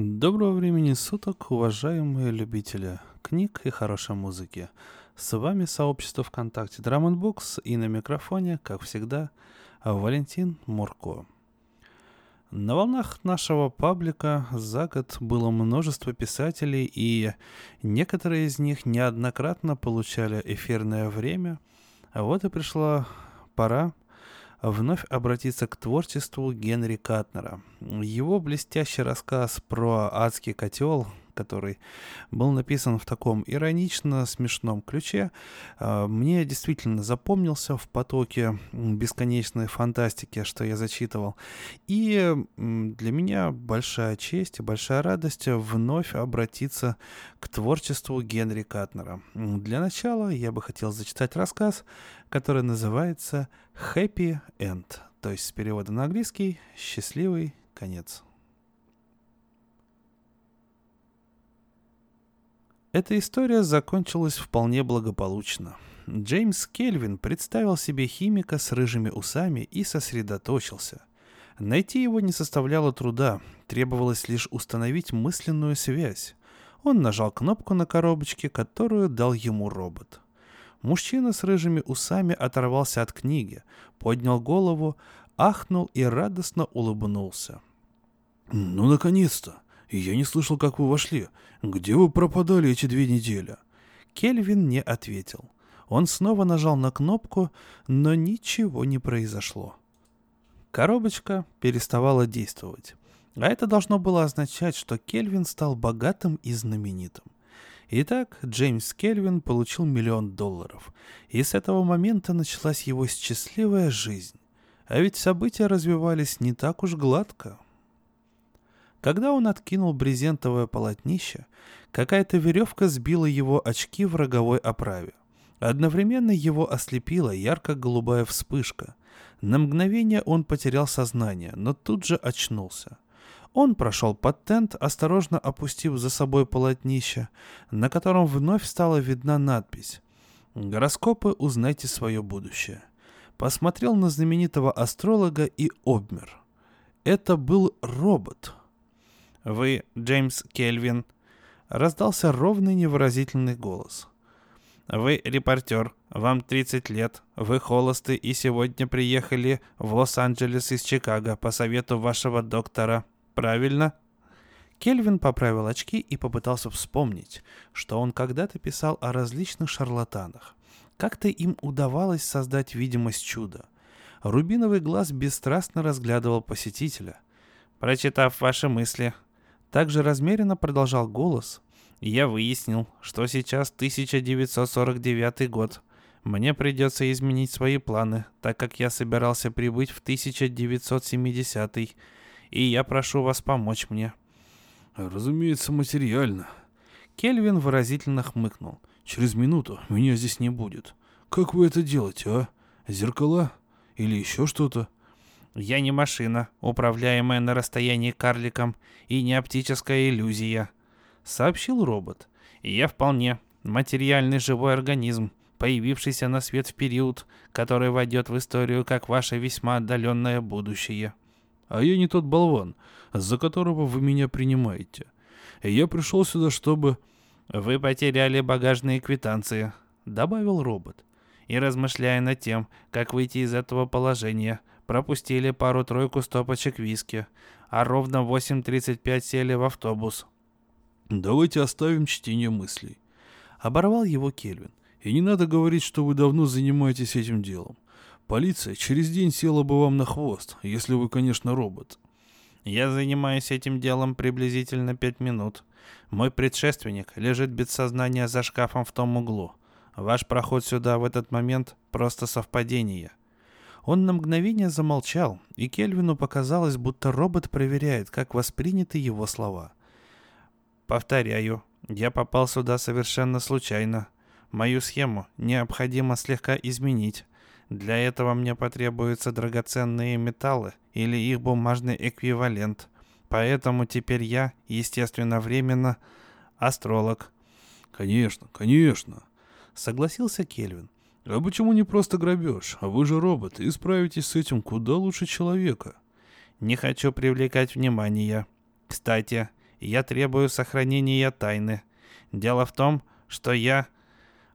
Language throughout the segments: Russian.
Доброго времени суток, уважаемые любители книг и хорошей музыки. С вами сообщество ВКонтакте Drum Books и на микрофоне, как всегда, Валентин Мурко. На волнах нашего паблика за год было множество писателей, и некоторые из них неоднократно получали эфирное время. А вот и пришла пора вновь обратиться к творчеству Генри Катнера. Его блестящий рассказ про адский котел, который был написан в таком иронично смешном ключе, а, мне действительно запомнился в потоке бесконечной фантастики, что я зачитывал. И для меня большая честь и большая радость вновь обратиться к творчеству Генри Катнера. Для начала я бы хотел зачитать рассказ, который называется «Happy End», то есть с перевода на английский «Счастливый конец». Эта история закончилась вполне благополучно. Джеймс Кельвин представил себе химика с рыжими усами и сосредоточился. Найти его не составляло труда, требовалось лишь установить мысленную связь. Он нажал кнопку на коробочке, которую дал ему робот. Мужчина с рыжими усами оторвался от книги, поднял голову, ахнул и радостно улыбнулся. «Ну, наконец-то! Я не слышал, как вы вошли. Где вы пропадали эти две недели?» Кельвин не ответил. Он снова нажал на кнопку, но ничего не произошло. Коробочка переставала действовать. А это должно было означать, что Кельвин стал богатым и знаменитым. Итак, Джеймс Кельвин получил миллион долларов, и с этого момента началась его счастливая жизнь. А ведь события развивались не так уж гладко. Когда он откинул брезентовое полотнище, какая-то веревка сбила его очки в роговой оправе. Одновременно его ослепила ярко-голубая вспышка. На мгновение он потерял сознание, но тут же очнулся. Он прошел под тент, осторожно опустив за собой полотнище, на котором вновь стала видна надпись «Гороскопы узнайте свое будущее». Посмотрел на знаменитого астролога и обмер. Это был робот — «Вы Джеймс Кельвин?» Раздался ровный невыразительный голос. «Вы репортер, вам 30 лет, вы холосты и сегодня приехали в Лос-Анджелес из Чикаго по совету вашего доктора, правильно?» Кельвин поправил очки и попытался вспомнить, что он когда-то писал о различных шарлатанах. Как-то им удавалось создать видимость чуда. Рубиновый глаз бесстрастно разглядывал посетителя. «Прочитав ваши мысли, также размеренно продолжал голос. Я выяснил, что сейчас 1949 год. Мне придется изменить свои планы, так как я собирался прибыть в 1970 и я прошу вас помочь мне. Разумеется, материально. Кельвин выразительно хмыкнул. Через минуту меня здесь не будет. Как вы это делаете, а? Зеркала? Или еще что-то? Я не машина, управляемая на расстоянии карликом, и не оптическая иллюзия», — сообщил робот. «Я вполне материальный живой организм, появившийся на свет в период, который войдет в историю как ваше весьма отдаленное будущее». «А я не тот болван, за которого вы меня принимаете. Я пришел сюда, чтобы...» «Вы потеряли багажные квитанции», — добавил робот. «И размышляя над тем, как выйти из этого положения, пропустили пару-тройку стопочек виски, а ровно в 8.35 сели в автобус. «Давайте оставим чтение мыслей», — оборвал его Кельвин. «И не надо говорить, что вы давно занимаетесь этим делом. Полиция через день села бы вам на хвост, если вы, конечно, робот». «Я занимаюсь этим делом приблизительно пять минут. Мой предшественник лежит без сознания за шкафом в том углу. Ваш проход сюда в этот момент — просто совпадение. Он на мгновение замолчал, и Кельвину показалось, будто робот проверяет, как восприняты его слова. «Повторяю, я попал сюда совершенно случайно. Мою схему необходимо слегка изменить. Для этого мне потребуются драгоценные металлы или их бумажный эквивалент. Поэтому теперь я, естественно, временно астролог». «Конечно, конечно», — согласился Кельвин. А почему не просто грабеж? Вы же робот и справитесь с этим куда лучше человека. Не хочу привлекать внимание. Кстати, Я требую сохранения тайны. Дело в том, что я...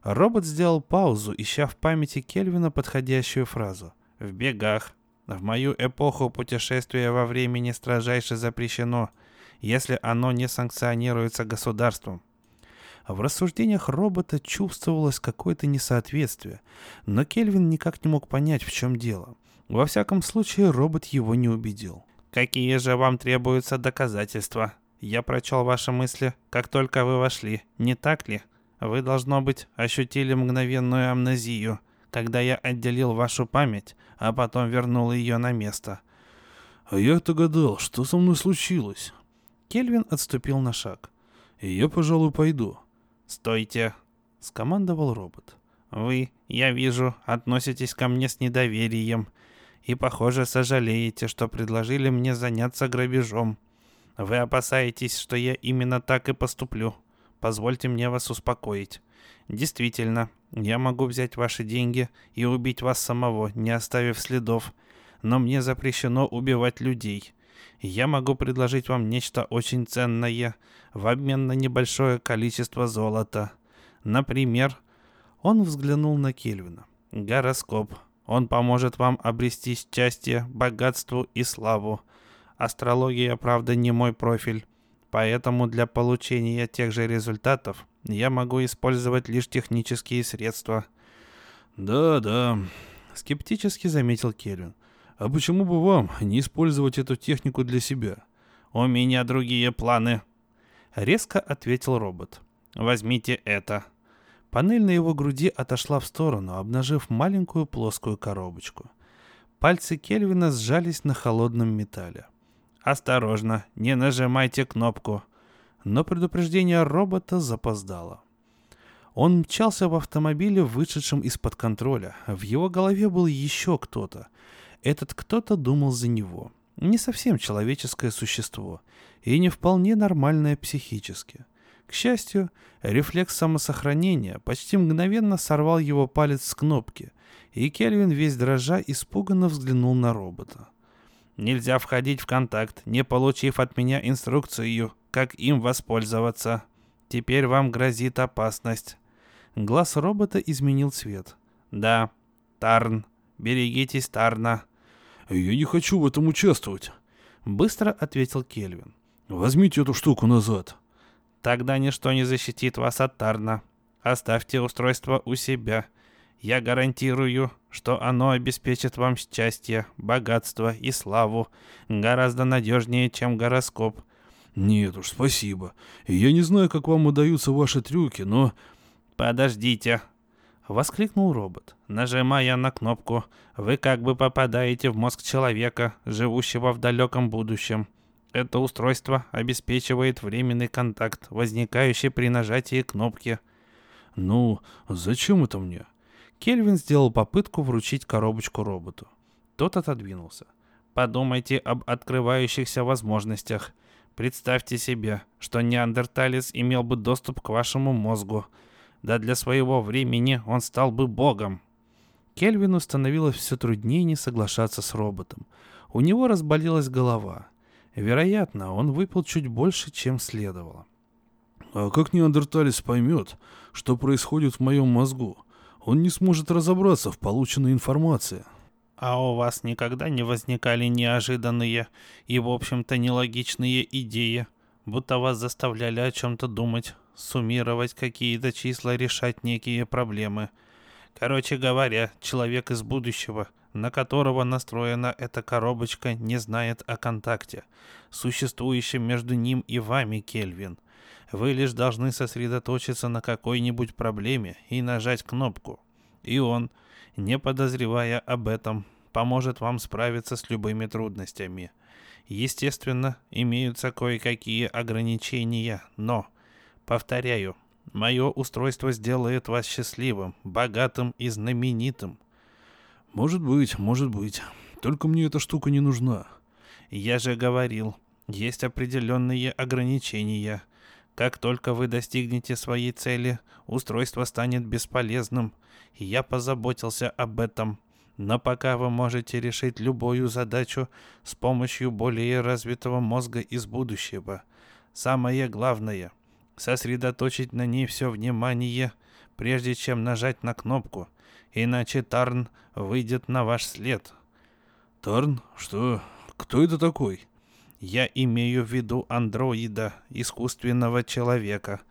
Робот сделал паузу, ища в памяти Кельвина подходящую фразу. В бегах. В мою эпоху путешествие во времени строжайше запрещено, если оно не санкционируется государством. В рассуждениях робота чувствовалось какое-то несоответствие, но Кельвин никак не мог понять, в чем дело. Во всяком случае, робот его не убедил. «Какие же вам требуются доказательства?» Я прочел ваши мысли, как только вы вошли, не так ли? Вы, должно быть, ощутили мгновенную амнезию, когда я отделил вашу память, а потом вернул ее на место. А я-то гадал, что со мной случилось. Кельвин отступил на шаг. И я, пожалуй, пойду. Стойте, скомандовал робот. Вы, я вижу, относитесь ко мне с недоверием и, похоже, сожалеете, что предложили мне заняться грабежом. Вы опасаетесь, что я именно так и поступлю. Позвольте мне вас успокоить. Действительно, я могу взять ваши деньги и убить вас самого, не оставив следов, но мне запрещено убивать людей. Я могу предложить вам нечто очень ценное в обмен на небольшое количество золота. Например, он взглянул на Кельвина. Гороскоп. Он поможет вам обрести счастье, богатство и славу. Астрология, правда, не мой профиль, поэтому для получения тех же результатов я могу использовать лишь технические средства. Да, да, скептически заметил Кельвин. А почему бы вам не использовать эту технику для себя? У меня другие планы. Резко ответил робот. Возьмите это. Панель на его груди отошла в сторону, обнажив маленькую плоскую коробочку. Пальцы Кельвина сжались на холодном металле. «Осторожно, не нажимайте кнопку». Но предупреждение робота запоздало. Он мчался в автомобиле, вышедшем из-под контроля. В его голове был еще кто-то. Этот кто-то думал за него. Не совсем человеческое существо. И не вполне нормальное психически. К счастью, рефлекс самосохранения почти мгновенно сорвал его палец с кнопки, и Кельвин весь дрожа испуганно взглянул на робота. Нельзя входить в контакт, не получив от меня инструкцию, как им воспользоваться. Теперь вам грозит опасность. Глаз робота изменил цвет. Да, Тарн. Берегитесь Тарна. Я не хочу в этом участвовать. Быстро ответил Кельвин. Возьмите эту штуку назад. Тогда ничто не защитит вас от Тарна. Оставьте устройство у себя. Я гарантирую, что оно обеспечит вам счастье, богатство и славу гораздо надежнее, чем гороскоп. Нет уж, спасибо. Я не знаю, как вам удаются ваши трюки, но... Подождите, воскликнул робот. Нажимая на кнопку, вы как бы попадаете в мозг человека, живущего в далеком будущем. Это устройство обеспечивает временный контакт, возникающий при нажатии кнопки. Ну, зачем это мне? Кельвин сделал попытку вручить коробочку роботу. Тот отодвинулся. Подумайте об открывающихся возможностях. Представьте себе, что неандерталец имел бы доступ к вашему мозгу. Да для своего времени он стал бы богом. Кельвину становилось все труднее не соглашаться с роботом. У него разболелась голова. Вероятно, он выпил чуть больше, чем следовало. А как неандерталец поймет, что происходит в моем мозгу? Он не сможет разобраться в полученной информации. А у вас никогда не возникали неожиданные и, в общем-то, нелогичные идеи, будто вас заставляли о чем-то думать, суммировать какие-то числа, решать некие проблемы. Короче говоря, человек из будущего, на которого настроена эта коробочка, не знает о контакте, существующем между ним и вами, Кельвин. Вы лишь должны сосредоточиться на какой-нибудь проблеме и нажать кнопку. И он, не подозревая об этом, поможет вам справиться с любыми трудностями. Естественно, имеются кое-какие ограничения, но, повторяю, мое устройство сделает вас счастливым, богатым и знаменитым. Может быть, может быть. Только мне эта штука не нужна. Я же говорил, есть определенные ограничения – как только вы достигнете своей цели, устройство станет бесполезным. Я позаботился об этом. Но пока вы можете решить любую задачу с помощью более развитого мозга из будущего. Самое главное — сосредоточить на ней все внимание, прежде чем нажать на кнопку, иначе Тарн выйдет на ваш след. Тарн? Что? Кто это такой? Я имею в виду андроида, искусственного человека.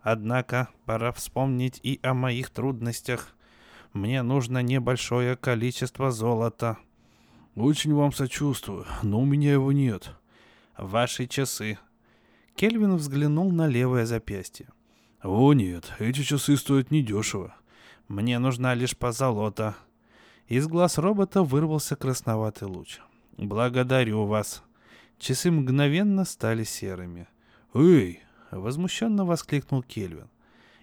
Однако пора вспомнить и о моих трудностях. Мне нужно небольшое количество золота. Очень вам сочувствую, но у меня его нет. Ваши часы. Кельвин взглянул на левое запястье. О нет, эти часы стоят недешево. Мне нужна лишь позолота. Из глаз робота вырвался красноватый луч. Благодарю вас. Часы мгновенно стали серыми. «Эй!» — возмущенно воскликнул Кельвин.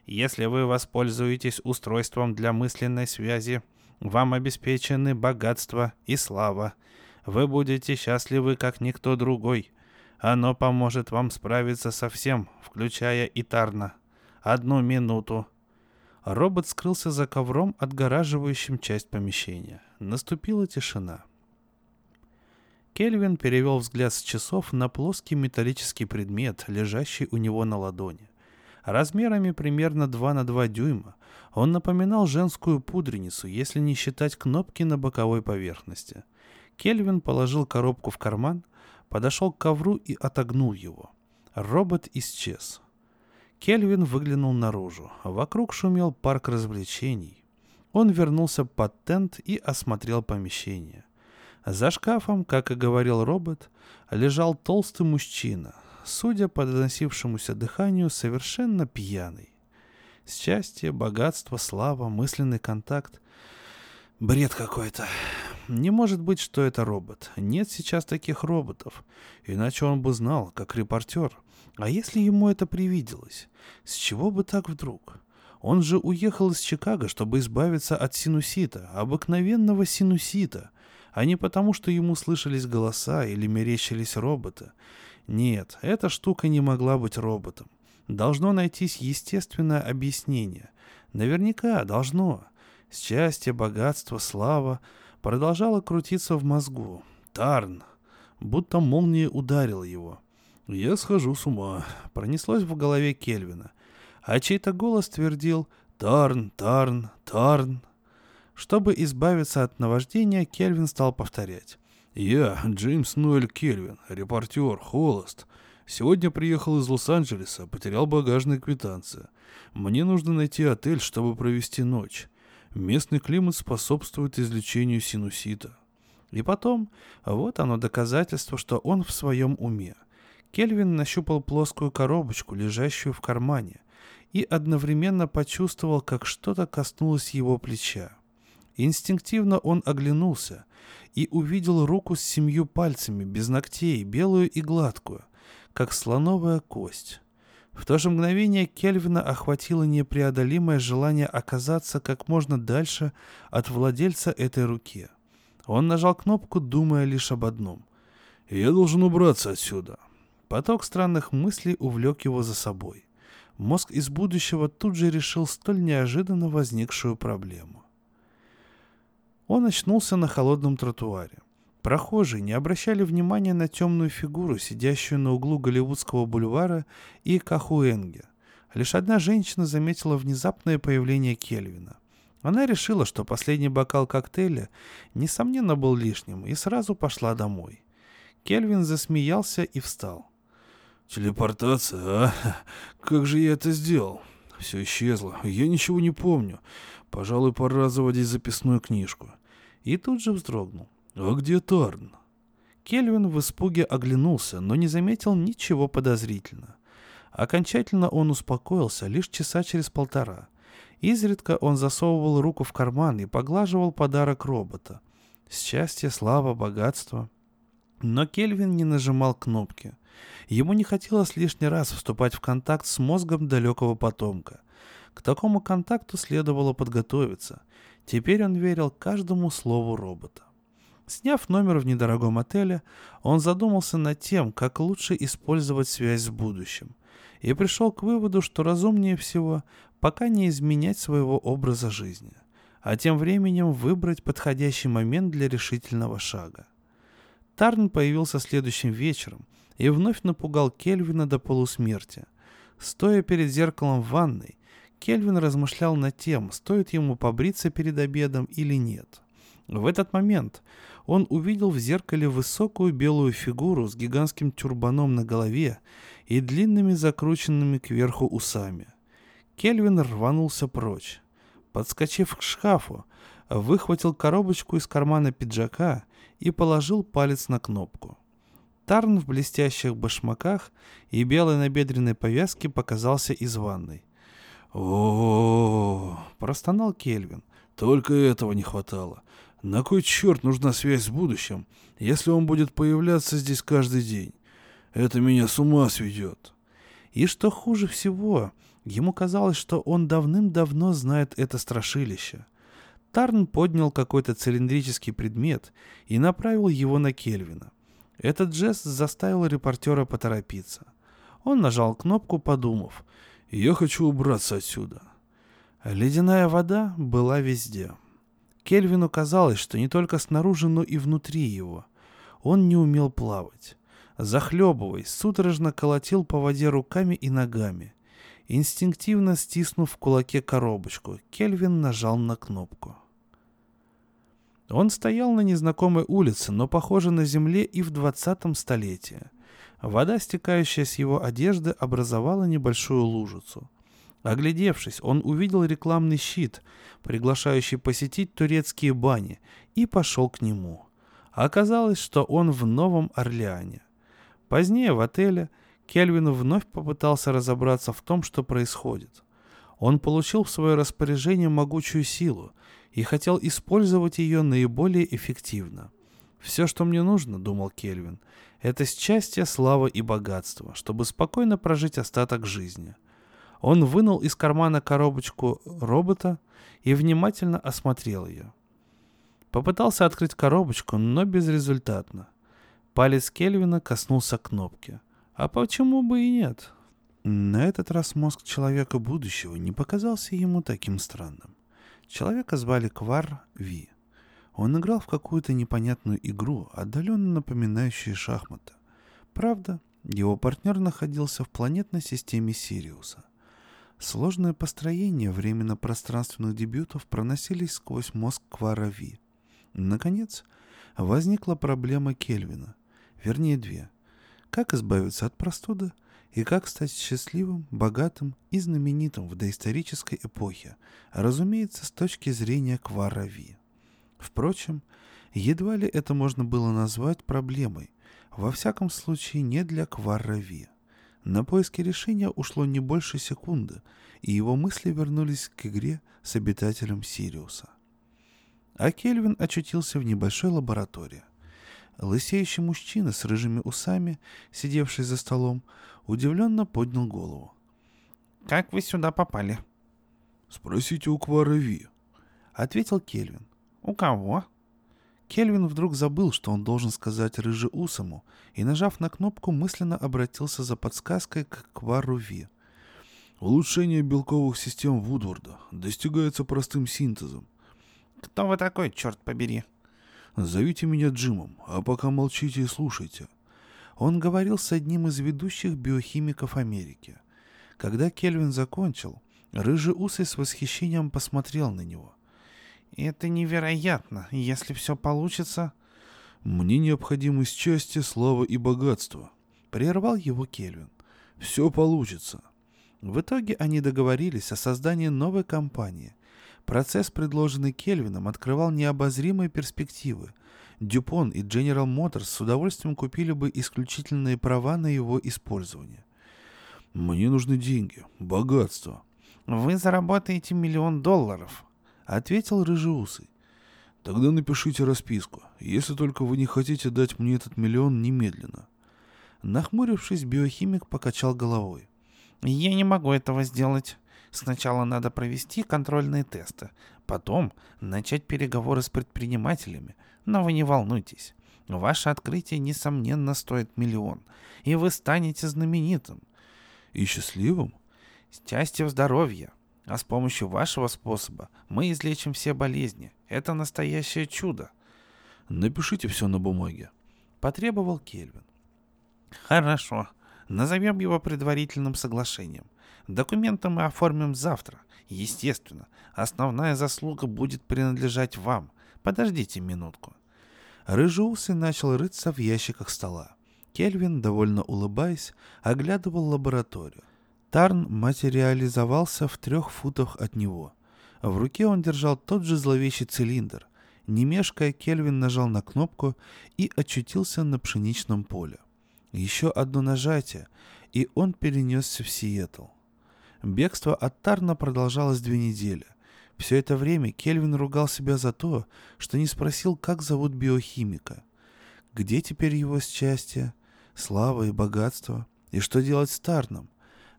«Если вы воспользуетесь устройством для мысленной связи, вам обеспечены богатство и слава. Вы будете счастливы, как никто другой. Оно поможет вам справиться со всем, включая и Тарна. Одну минуту». Робот скрылся за ковром, отгораживающим часть помещения. Наступила тишина. Кельвин перевел взгляд с часов на плоский металлический предмет, лежащий у него на ладони. Размерами примерно 2 на 2 дюйма он напоминал женскую пудреницу, если не считать кнопки на боковой поверхности. Кельвин положил коробку в карман, подошел к ковру и отогнул его. Робот исчез. Кельвин выглянул наружу. Вокруг шумел парк развлечений. Он вернулся под тент и осмотрел помещение. За шкафом, как и говорил робот, лежал толстый мужчина, судя по доносившемуся дыханию, совершенно пьяный. Счастье, богатство, слава, мысленный контакт. Бред какой-то. Не может быть, что это робот. Нет сейчас таких роботов. Иначе он бы знал, как репортер. А если ему это привиделось? С чего бы так вдруг? Он же уехал из Чикаго, чтобы избавиться от синусита, обыкновенного синусита — а не потому, что ему слышались голоса или мерещились роботы. Нет, эта штука не могла быть роботом. Должно найтись естественное объяснение. Наверняка должно. Счастье, богатство, слава продолжало крутиться в мозгу. Тарн. Будто молния ударила его. «Я схожу с ума», — пронеслось в голове Кельвина. А чей-то голос твердил «Тарн, Тарн, Тарн». Чтобы избавиться от наваждения, Кельвин стал повторять. «Я Джеймс Ноэль Кельвин, репортер, холост. Сегодня приехал из Лос-Анджелеса, потерял багажные квитанции. Мне нужно найти отель, чтобы провести ночь. Местный климат способствует излечению синусита». И потом, вот оно доказательство, что он в своем уме. Кельвин нащупал плоскую коробочку, лежащую в кармане, и одновременно почувствовал, как что-то коснулось его плеча. Инстинктивно он оглянулся и увидел руку с семью пальцами, без ногтей, белую и гладкую, как слоновая кость. В то же мгновение Кельвина охватило непреодолимое желание оказаться как можно дальше от владельца этой руки. Он нажал кнопку, думая лишь об одном. «Я должен убраться отсюда». Поток странных мыслей увлек его за собой. Мозг из будущего тут же решил столь неожиданно возникшую проблему. Он очнулся на холодном тротуаре. Прохожие не обращали внимания на темную фигуру, сидящую на углу Голливудского бульвара и Кахуэнге. Лишь одна женщина заметила внезапное появление Кельвина. Она решила, что последний бокал коктейля, несомненно, был лишним, и сразу пошла домой. Кельвин засмеялся и встал. «Телепортация, а? Как же я это сделал? Все исчезло. Я ничего не помню. Пожалуй, пора заводить записную книжку и тут же вздрогнул. «А где Тарн?» Кельвин в испуге оглянулся, но не заметил ничего подозрительного. Окончательно он успокоился лишь часа через полтора. Изредка он засовывал руку в карман и поглаживал подарок робота. Счастье, слава, богатство. Но Кельвин не нажимал кнопки. Ему не хотелось лишний раз вступать в контакт с мозгом далекого потомка. К такому контакту следовало подготовиться. Теперь он верил каждому слову робота. Сняв номер в недорогом отеле, он задумался над тем, как лучше использовать связь с будущим, и пришел к выводу, что разумнее всего пока не изменять своего образа жизни, а тем временем выбрать подходящий момент для решительного шага. Тарн появился следующим вечером, и вновь напугал Кельвина до полусмерти. Стоя перед зеркалом в ванной, Кельвин размышлял над тем, стоит ему побриться перед обедом или нет. В этот момент он увидел в зеркале высокую белую фигуру с гигантским тюрбаном на голове и длинными закрученными кверху усами. Кельвин рванулся прочь. Подскочив к шкафу, выхватил коробочку из кармана пиджака и положил палец на кнопку. Тарн в блестящих башмаках и белой набедренной повязке показался из ванной. О, простонал Кельвин. «Только этого не хватало. На кой черт нужна связь с будущим, если он будет появляться здесь каждый день? Это меня с ума сведет». И что хуже всего, ему казалось, что он давным-давно знает это страшилище. Тарн поднял какой-то цилиндрический предмет и направил его на Кельвина. Этот жест заставил репортера поторопиться. Он нажал кнопку, подумав, «Я хочу убраться отсюда». Ледяная вода была везде. Кельвину казалось, что не только снаружи, но и внутри его. Он не умел плавать. Захлебываясь, судорожно колотил по воде руками и ногами. Инстинктивно стиснув в кулаке коробочку, Кельвин нажал на кнопку. Он стоял на незнакомой улице, но, похоже, на земле и в двадцатом столетии. Вода, стекающая с его одежды, образовала небольшую лужицу. Оглядевшись, он увидел рекламный щит, приглашающий посетить турецкие бани, и пошел к нему. Оказалось, что он в Новом Орлеане. Позднее в отеле Кельвин вновь попытался разобраться в том, что происходит. Он получил в свое распоряжение могучую силу, и хотел использовать ее наиболее эффективно. «Все, что мне нужно, — думал Кельвин, — это счастье, слава и богатство, чтобы спокойно прожить остаток жизни». Он вынул из кармана коробочку робота и внимательно осмотрел ее. Попытался открыть коробочку, но безрезультатно. Палец Кельвина коснулся кнопки. А почему бы и нет? На этот раз мозг человека будущего не показался ему таким странным. Человека звали Квар Ви. Он играл в какую-то непонятную игру, отдаленно напоминающую шахматы. Правда, его партнер находился в планетной системе Сириуса. Сложные построения временно-пространственных дебютов проносились сквозь мозг Квара Ви. Наконец, возникла проблема Кельвина. Вернее, две. Как избавиться от простуды и как стать счастливым, богатым и знаменитым в доисторической эпохе, разумеется, с точки зрения Кварави. Впрочем, едва ли это можно было назвать проблемой, во всяком случае не для Кварави. На поиски решения ушло не больше секунды, и его мысли вернулись к игре с обитателем Сириуса. А Кельвин очутился в небольшой лаборатории. Лысеющий мужчина с рыжими усами, сидевший за столом, удивленно поднял голову. «Как вы сюда попали?» «Спросите у Квара Ви», — ответил Кельвин. «У кого?» Кельвин вдруг забыл, что он должен сказать рыжеусому, и, нажав на кнопку, мысленно обратился за подсказкой к Квару Ви. «Улучшение белковых систем Вудворда достигается простым синтезом». «Кто вы такой, черт побери?» «Зовите меня Джимом, а пока молчите и слушайте», он говорил с одним из ведущих биохимиков Америки. Когда Кельвин закончил, рыжий усый с восхищением посмотрел на него. «Это невероятно, если все получится...» «Мне необходимы счастье, слава и богатство», — прервал его Кельвин. «Все получится». В итоге они договорились о создании новой компании. Процесс, предложенный Кельвином, открывал необозримые перспективы, Дюпон и General Motors с удовольствием купили бы исключительные права на его использование. «Мне нужны деньги, богатство». «Вы заработаете миллион долларов», — ответил Рыжеусый. «Тогда напишите расписку, если только вы не хотите дать мне этот миллион немедленно». Нахмурившись, биохимик покачал головой. «Я не могу этого сделать. Сначала надо провести контрольные тесты, потом начать переговоры с предпринимателями, но вы не волнуйтесь. Ваше открытие, несомненно, стоит миллион, и вы станете знаменитым. И счастливым? Счастье в здоровье. А с помощью вашего способа мы излечим все болезни. Это настоящее чудо. Напишите все на бумаге. Потребовал Кельвин. Хорошо. Назовем его предварительным соглашением. Документы мы оформим завтра. Естественно, основная заслуга будет принадлежать вам. Подождите минутку. Рыжеусый начал рыться в ящиках стола. Кельвин, довольно улыбаясь, оглядывал лабораторию. Тарн материализовался в трех футах от него. В руке он держал тот же зловещий цилиндр. Не мешкая, Кельвин нажал на кнопку и очутился на пшеничном поле. Еще одно нажатие, и он перенесся в Сиэтл. Бегство от Тарна продолжалось две недели. Все это время Кельвин ругал себя за то, что не спросил, как зовут биохимика. Где теперь его счастье, слава и богатство? И что делать с Тарном?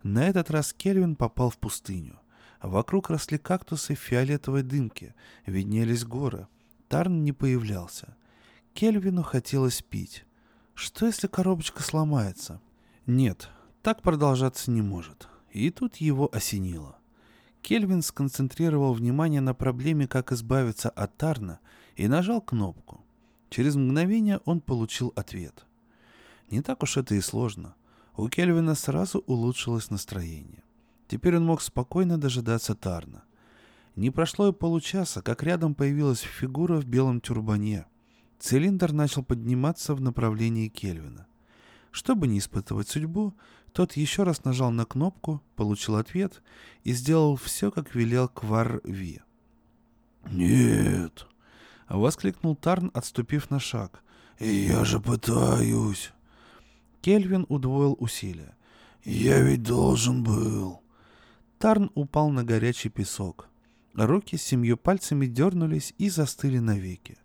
На этот раз Кельвин попал в пустыню. Вокруг росли кактусы в фиолетовой дымке, виднелись горы. Тарн не появлялся. Кельвину хотелось пить. Что если коробочка сломается? Нет, так продолжаться не может. И тут его осенило. Кельвин сконцентрировал внимание на проблеме, как избавиться от Тарна, и нажал кнопку. Через мгновение он получил ответ. Не так уж это и сложно. У Кельвина сразу улучшилось настроение. Теперь он мог спокойно дожидаться Тарна. Не прошло и получаса, как рядом появилась фигура в белом тюрбане. Цилиндр начал подниматься в направлении Кельвина. Чтобы не испытывать судьбу, тот еще раз нажал на кнопку, получил ответ и сделал все, как велел Квар Ви. «Нет!» — воскликнул Тарн, отступив на шаг. «Я же пытаюсь!» Кельвин удвоил усилия. «Я ведь должен был!» Тарн упал на горячий песок. Руки с семью пальцами дернулись и застыли навеки.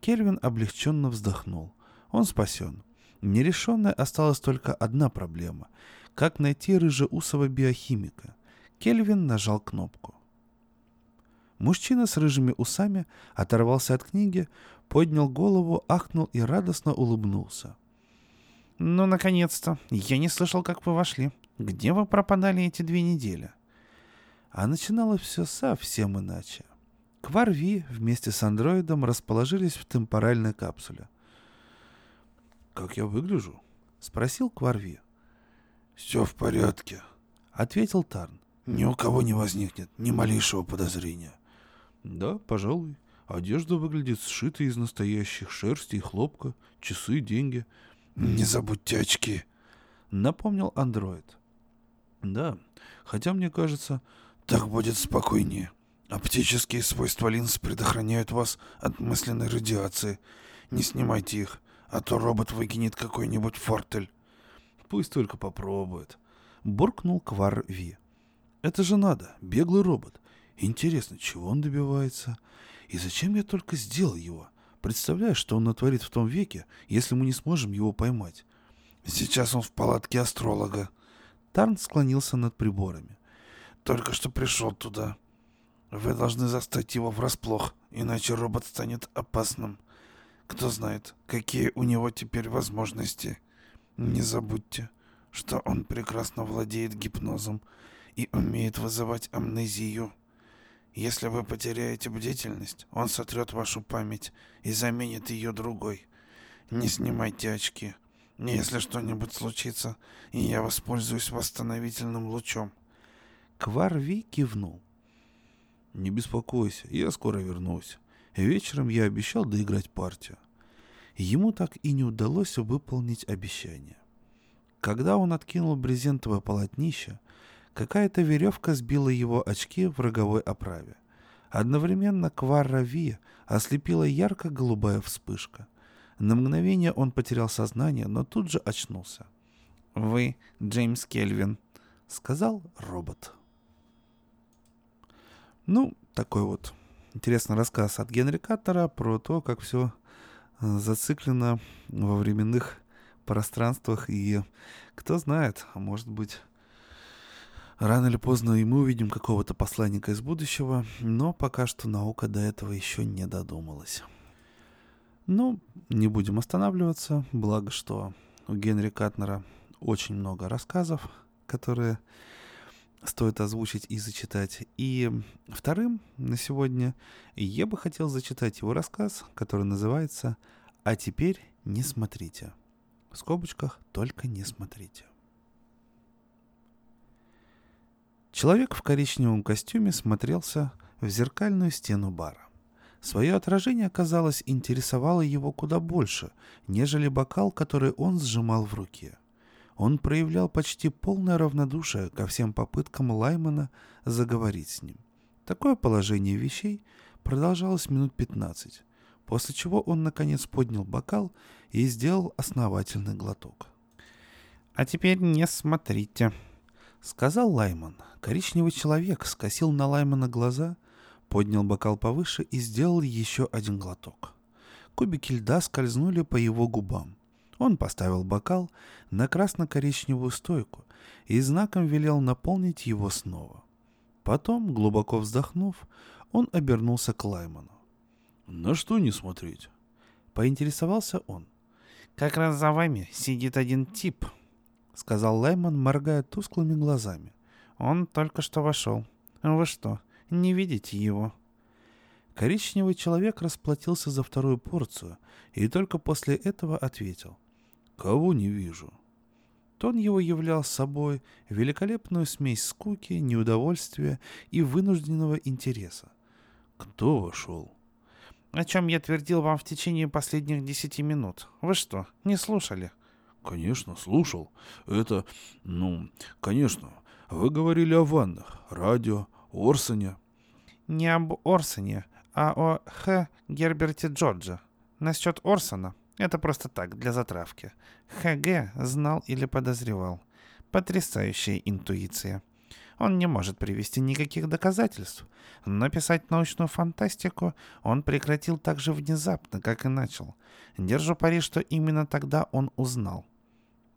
Кельвин облегченно вздохнул. Он спасен. Нерешенной осталась только одна проблема. Как найти рыжеусого биохимика? Кельвин нажал кнопку. Мужчина с рыжими усами оторвался от книги, поднял голову, ахнул и радостно улыбнулся. «Ну, наконец-то! Я не слышал, как вы вошли. Где вы пропадали эти две недели?» А начиналось все совсем иначе. Кварви вместе с андроидом расположились в темпоральной капсуле. «Как я выгляжу?» — спросил Кварви. «Все в порядке», — ответил Тарн. «Ни у кого не возникнет ни малейшего подозрения». «Да, пожалуй. Одежда выглядит сшитой из настоящих шерсти и хлопка, часы, деньги». «Не забудьте очки», — напомнил андроид. «Да, хотя мне кажется...» «Так будет спокойнее. Оптические свойства линз предохраняют вас от мысленной радиации. Не снимайте их а то робот выкинет какой-нибудь фортель. Пусть только попробует. Буркнул Квар Ви. Это же надо, беглый робот. Интересно, чего он добивается? И зачем я только сделал его? Представляешь, что он натворит в том веке, если мы не сможем его поймать? Сейчас он в палатке астролога. Тарн склонился над приборами. Только что пришел туда. Вы должны застать его врасплох, иначе робот станет опасным. Кто знает, какие у него теперь возможности. Не забудьте, что он прекрасно владеет гипнозом и умеет вызывать амнезию. Если вы потеряете бдительность, он сотрет вашу память и заменит ее другой. Не снимайте очки. Если что-нибудь случится, и я воспользуюсь восстановительным лучом. Кварви кивнул. «Не беспокойся, я скоро вернусь. Вечером я обещал доиграть партию. Ему так и не удалось выполнить обещание. Когда он откинул брезентовое полотнище, какая-то веревка сбила его очки в роговой оправе. Одновременно Кварра Ви ослепила ярко-голубая вспышка. На мгновение он потерял сознание, но тут же очнулся. «Вы Джеймс Кельвин», — сказал робот. Ну, такой вот интересный рассказ от Генри Каттера про то, как все зациклено во временных пространствах. И кто знает, а может быть, рано или поздно и мы увидим какого-то посланника из будущего, но пока что наука до этого еще не додумалась. Ну, не будем останавливаться, благо что у Генри Катнера очень много рассказов, которые стоит озвучить и зачитать. И вторым на сегодня я бы хотел зачитать его рассказ, который называется «А теперь не смотрите». В скобочках только не смотрите. Человек в коричневом костюме смотрелся в зеркальную стену бара. Свое отражение, казалось, интересовало его куда больше, нежели бокал, который он сжимал в руке. Он проявлял почти полное равнодушие ко всем попыткам Лаймана заговорить с ним. Такое положение вещей продолжалось минут пятнадцать, после чего он наконец поднял бокал и сделал основательный глоток. «А теперь не смотрите», — сказал Лайман. Коричневый человек скосил на Лаймана глаза, поднял бокал повыше и сделал еще один глоток. Кубики льда скользнули по его губам. Он поставил бокал на красно-коричневую стойку и знаком велел наполнить его снова. Потом, глубоко вздохнув, он обернулся к Лайману. «На что не смотреть?» Поинтересовался он. «Как раз за вами сидит один тип», — сказал Лайман, моргая тусклыми глазами. «Он только что вошел. Вы что, не видите его?» Коричневый человек расплатился за вторую порцию и только после этого ответил. «Кого не вижу?» Тон его являл собой великолепную смесь скуки, неудовольствия и вынужденного интереса. «Кто вошел?» «О чем я твердил вам в течение последних десяти минут. Вы что, не слушали?» «Конечно, слушал. Это, ну, конечно. Вы говорили о ваннах, радио, Орсоне». «Не об Орсоне, а о Х. Герберте Джорджа. Насчет Орсона это просто так, для затравки. ХГ знал или подозревал. Потрясающая интуиция. Он не может привести никаких доказательств, но писать научную фантастику он прекратил так же внезапно, как и начал. Держу пари, что именно тогда он узнал.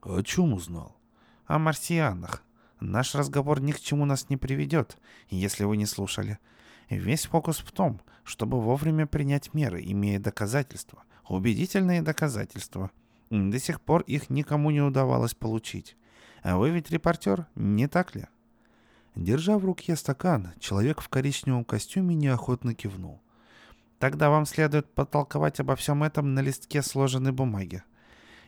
О чем узнал? О марсианах. Наш разговор ни к чему нас не приведет, если вы не слушали. Весь фокус в том, чтобы вовремя принять меры, имея доказательства. Убедительные доказательства. До сих пор их никому не удавалось получить. А вы ведь репортер, не так ли? Держа в руке стакан, человек в коричневом костюме неохотно кивнул. Тогда вам следует потолковать обо всем этом на листке сложенной бумаги.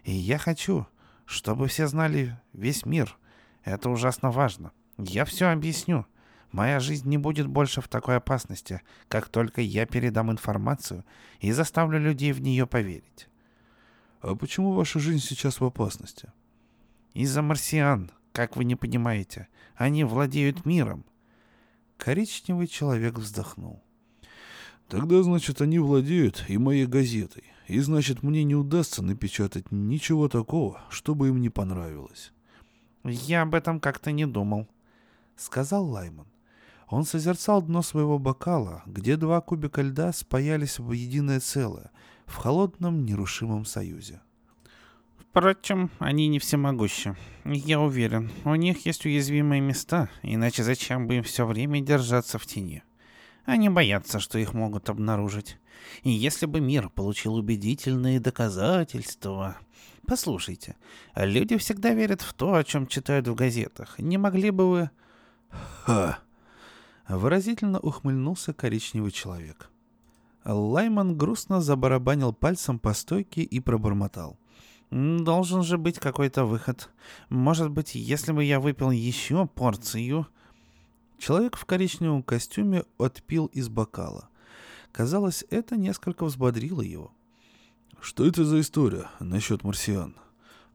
И я хочу, чтобы все знали весь мир — это ужасно важно. Я все объясню. Моя жизнь не будет больше в такой опасности, как только я передам информацию и заставлю людей в нее поверить. А почему ваша жизнь сейчас в опасности? Из-за марсиан, как вы не понимаете. Они владеют миром. Коричневый человек вздохнул. Тогда, значит, они владеют и моей газетой. И, значит, мне не удастся напечатать ничего такого, чтобы им не понравилось. «Я об этом как-то не думал», — сказал Лайман. Он созерцал дно своего бокала, где два кубика льда спаялись в единое целое, в холодном нерушимом союзе. Впрочем, они не всемогущи. Я уверен, у них есть уязвимые места, иначе зачем бы им все время держаться в тени? Они боятся, что их могут обнаружить. И если бы мир получил убедительные доказательства... Послушайте, люди всегда верят в то, о чем читают в газетах. Не могли бы вы... Ха! Выразительно ухмыльнулся коричневый человек. Лайман грустно забарабанил пальцем по стойке и пробормотал. «Должен же быть какой-то выход. Может быть, если бы я выпил еще порцию...» Человек в коричневом костюме отпил из бокала. Казалось, это несколько взбодрило его. Что это за история насчет марсиан?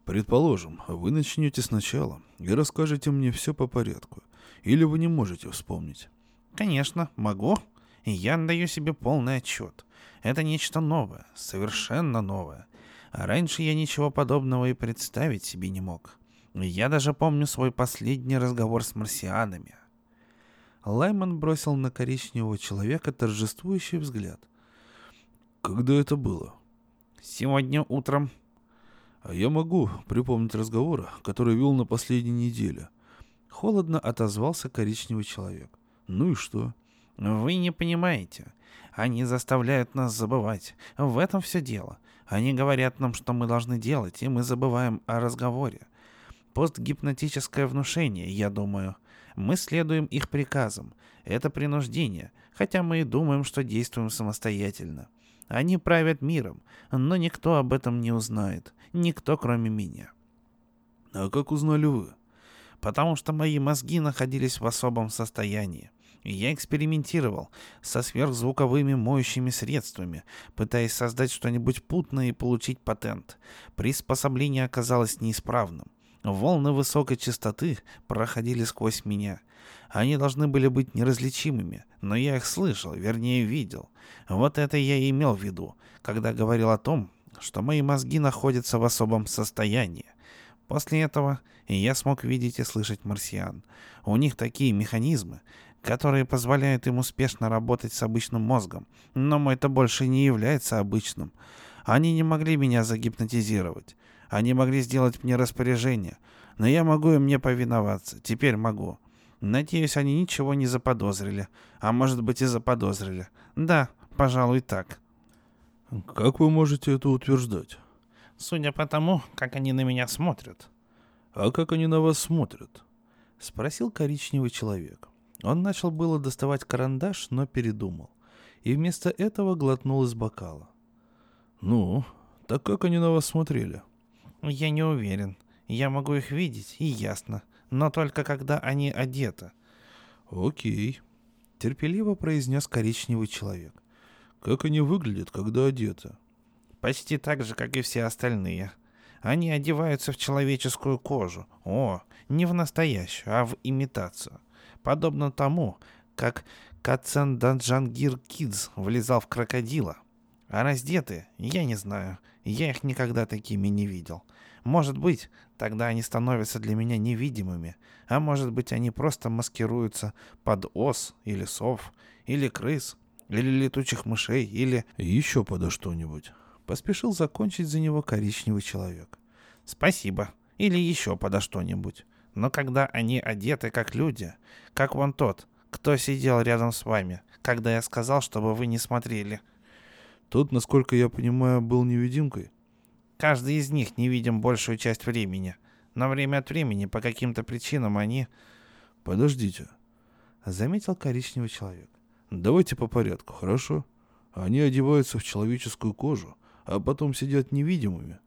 Предположим, вы начнете сначала и расскажете мне все по порядку. Или вы не можете вспомнить? Конечно, могу. И я даю себе полный отчет. Это нечто новое, совершенно новое. А раньше я ничего подобного и представить себе не мог. Я даже помню свой последний разговор с марсианами. Лайман бросил на коричневого человека торжествующий взгляд. «Когда это было?» Сегодня утром. А я могу припомнить разговор, который вел на последней неделе. Холодно отозвался коричневый человек. Ну и что? Вы не понимаете. Они заставляют нас забывать. В этом все дело. Они говорят нам, что мы должны делать, и мы забываем о разговоре. Постгипнотическое внушение, я думаю. Мы следуем их приказам. Это принуждение, хотя мы и думаем, что действуем самостоятельно. Они правят миром, но никто об этом не узнает. Никто, кроме меня. А как узнали вы? Потому что мои мозги находились в особом состоянии. Я экспериментировал со сверхзвуковыми моющими средствами, пытаясь создать что-нибудь путное и получить патент. Приспособление оказалось неисправным. Волны высокой частоты проходили сквозь меня. Они должны были быть неразличимыми, но я их слышал, вернее видел. Вот это я и имел в виду, когда говорил о том, что мои мозги находятся в особом состоянии. После этого я смог видеть и слышать марсиан. У них такие механизмы, которые позволяют им успешно работать с обычным мозгом. Но мой-то больше не является обычным. Они не могли меня загипнотизировать. Они могли сделать мне распоряжение. Но я могу им не повиноваться. Теперь могу. Надеюсь, они ничего не заподозрили. А может быть и заподозрили. Да, пожалуй, так. Как вы можете это утверждать? Судя по тому, как они на меня смотрят. А как они на вас смотрят? Спросил коричневый человек. Он начал было доставать карандаш, но передумал. И вместо этого глотнул из бокала. «Ну, так как они на вас смотрели?» «Я не уверен. Я могу их видеть, и ясно. Но только когда они одеты». «Окей», — терпеливо произнес коричневый человек. «Как они выглядят, когда одеты?» «Почти так же, как и все остальные. Они одеваются в человеческую кожу. О, не в настоящую, а в имитацию подобно тому, как Кацан Данджангир Кидс влезал в крокодила. А раздеты, я не знаю, я их никогда такими не видел. Может быть, тогда они становятся для меня невидимыми, а может быть, они просто маскируются под ос или сов, или крыс, или летучих мышей, или... Еще подо что-нибудь. Поспешил закончить за него коричневый человек. Спасибо. Или еще подо что-нибудь. Но когда они одеты как люди, как вон тот, кто сидел рядом с вами, когда я сказал, чтобы вы не смотрели. Тот, насколько я понимаю, был невидимкой? Каждый из них не видим большую часть времени. Но время от времени, по каким-то причинам, они... Подождите. Заметил коричневый человек. Давайте по порядку, хорошо? Они одеваются в человеческую кожу, а потом сидят невидимыми.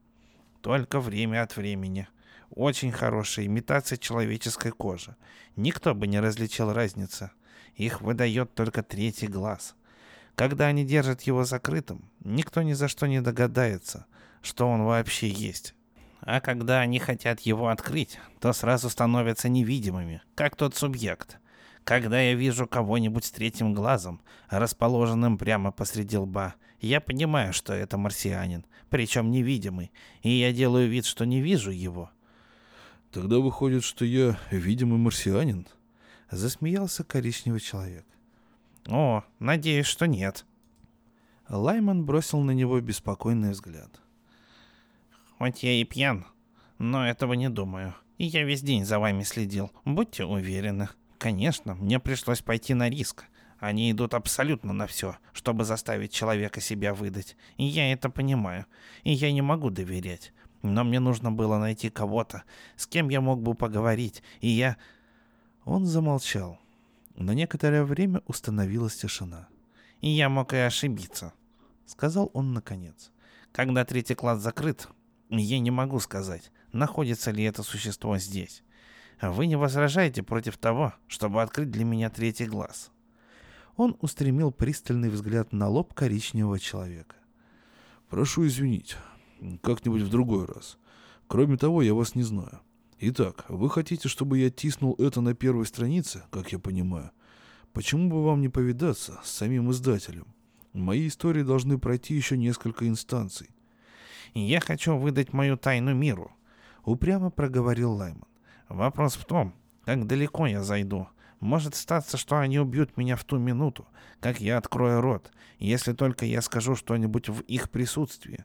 Только время от времени. Очень хорошая имитация человеческой кожи. Никто бы не различил разницы. Их выдает только третий глаз. Когда они держат его закрытым, никто ни за что не догадается, что он вообще есть. А когда они хотят его открыть, то сразу становятся невидимыми, как тот субъект. Когда я вижу кого-нибудь с третьим глазом, расположенным прямо посреди лба, я понимаю, что это марсианин, причем невидимый, и я делаю вид, что не вижу его. Тогда выходит, что я видимый марсианин? Засмеялся коричневый человек. О, надеюсь, что нет. Лайман бросил на него беспокойный взгляд. Хоть я и пьян, но этого не думаю. И я весь день за вами следил, будьте уверены. Конечно, мне пришлось пойти на риск. Они идут абсолютно на все, чтобы заставить человека себя выдать. И я это понимаю. И я не могу доверять. Но мне нужно было найти кого-то, с кем я мог бы поговорить, и я... Он замолчал. На некоторое время установилась тишина. «И я мог и ошибиться», — сказал он наконец. «Когда третий класс закрыт, я не могу сказать, находится ли это существо здесь. Вы не возражаете против того, чтобы открыть для меня третий глаз?» Он устремил пристальный взгляд на лоб коричневого человека. «Прошу извинить, как-нибудь в другой раз. Кроме того, я вас не знаю. Итак, вы хотите, чтобы я тиснул это на первой странице, как я понимаю? Почему бы вам не повидаться с самим издателем? Мои истории должны пройти еще несколько инстанций. «Я хочу выдать мою тайну миру», — упрямо проговорил Лайман. «Вопрос в том, как далеко я зайду. Может статься, что они убьют меня в ту минуту, как я открою рот, если только я скажу что-нибудь в их присутствии.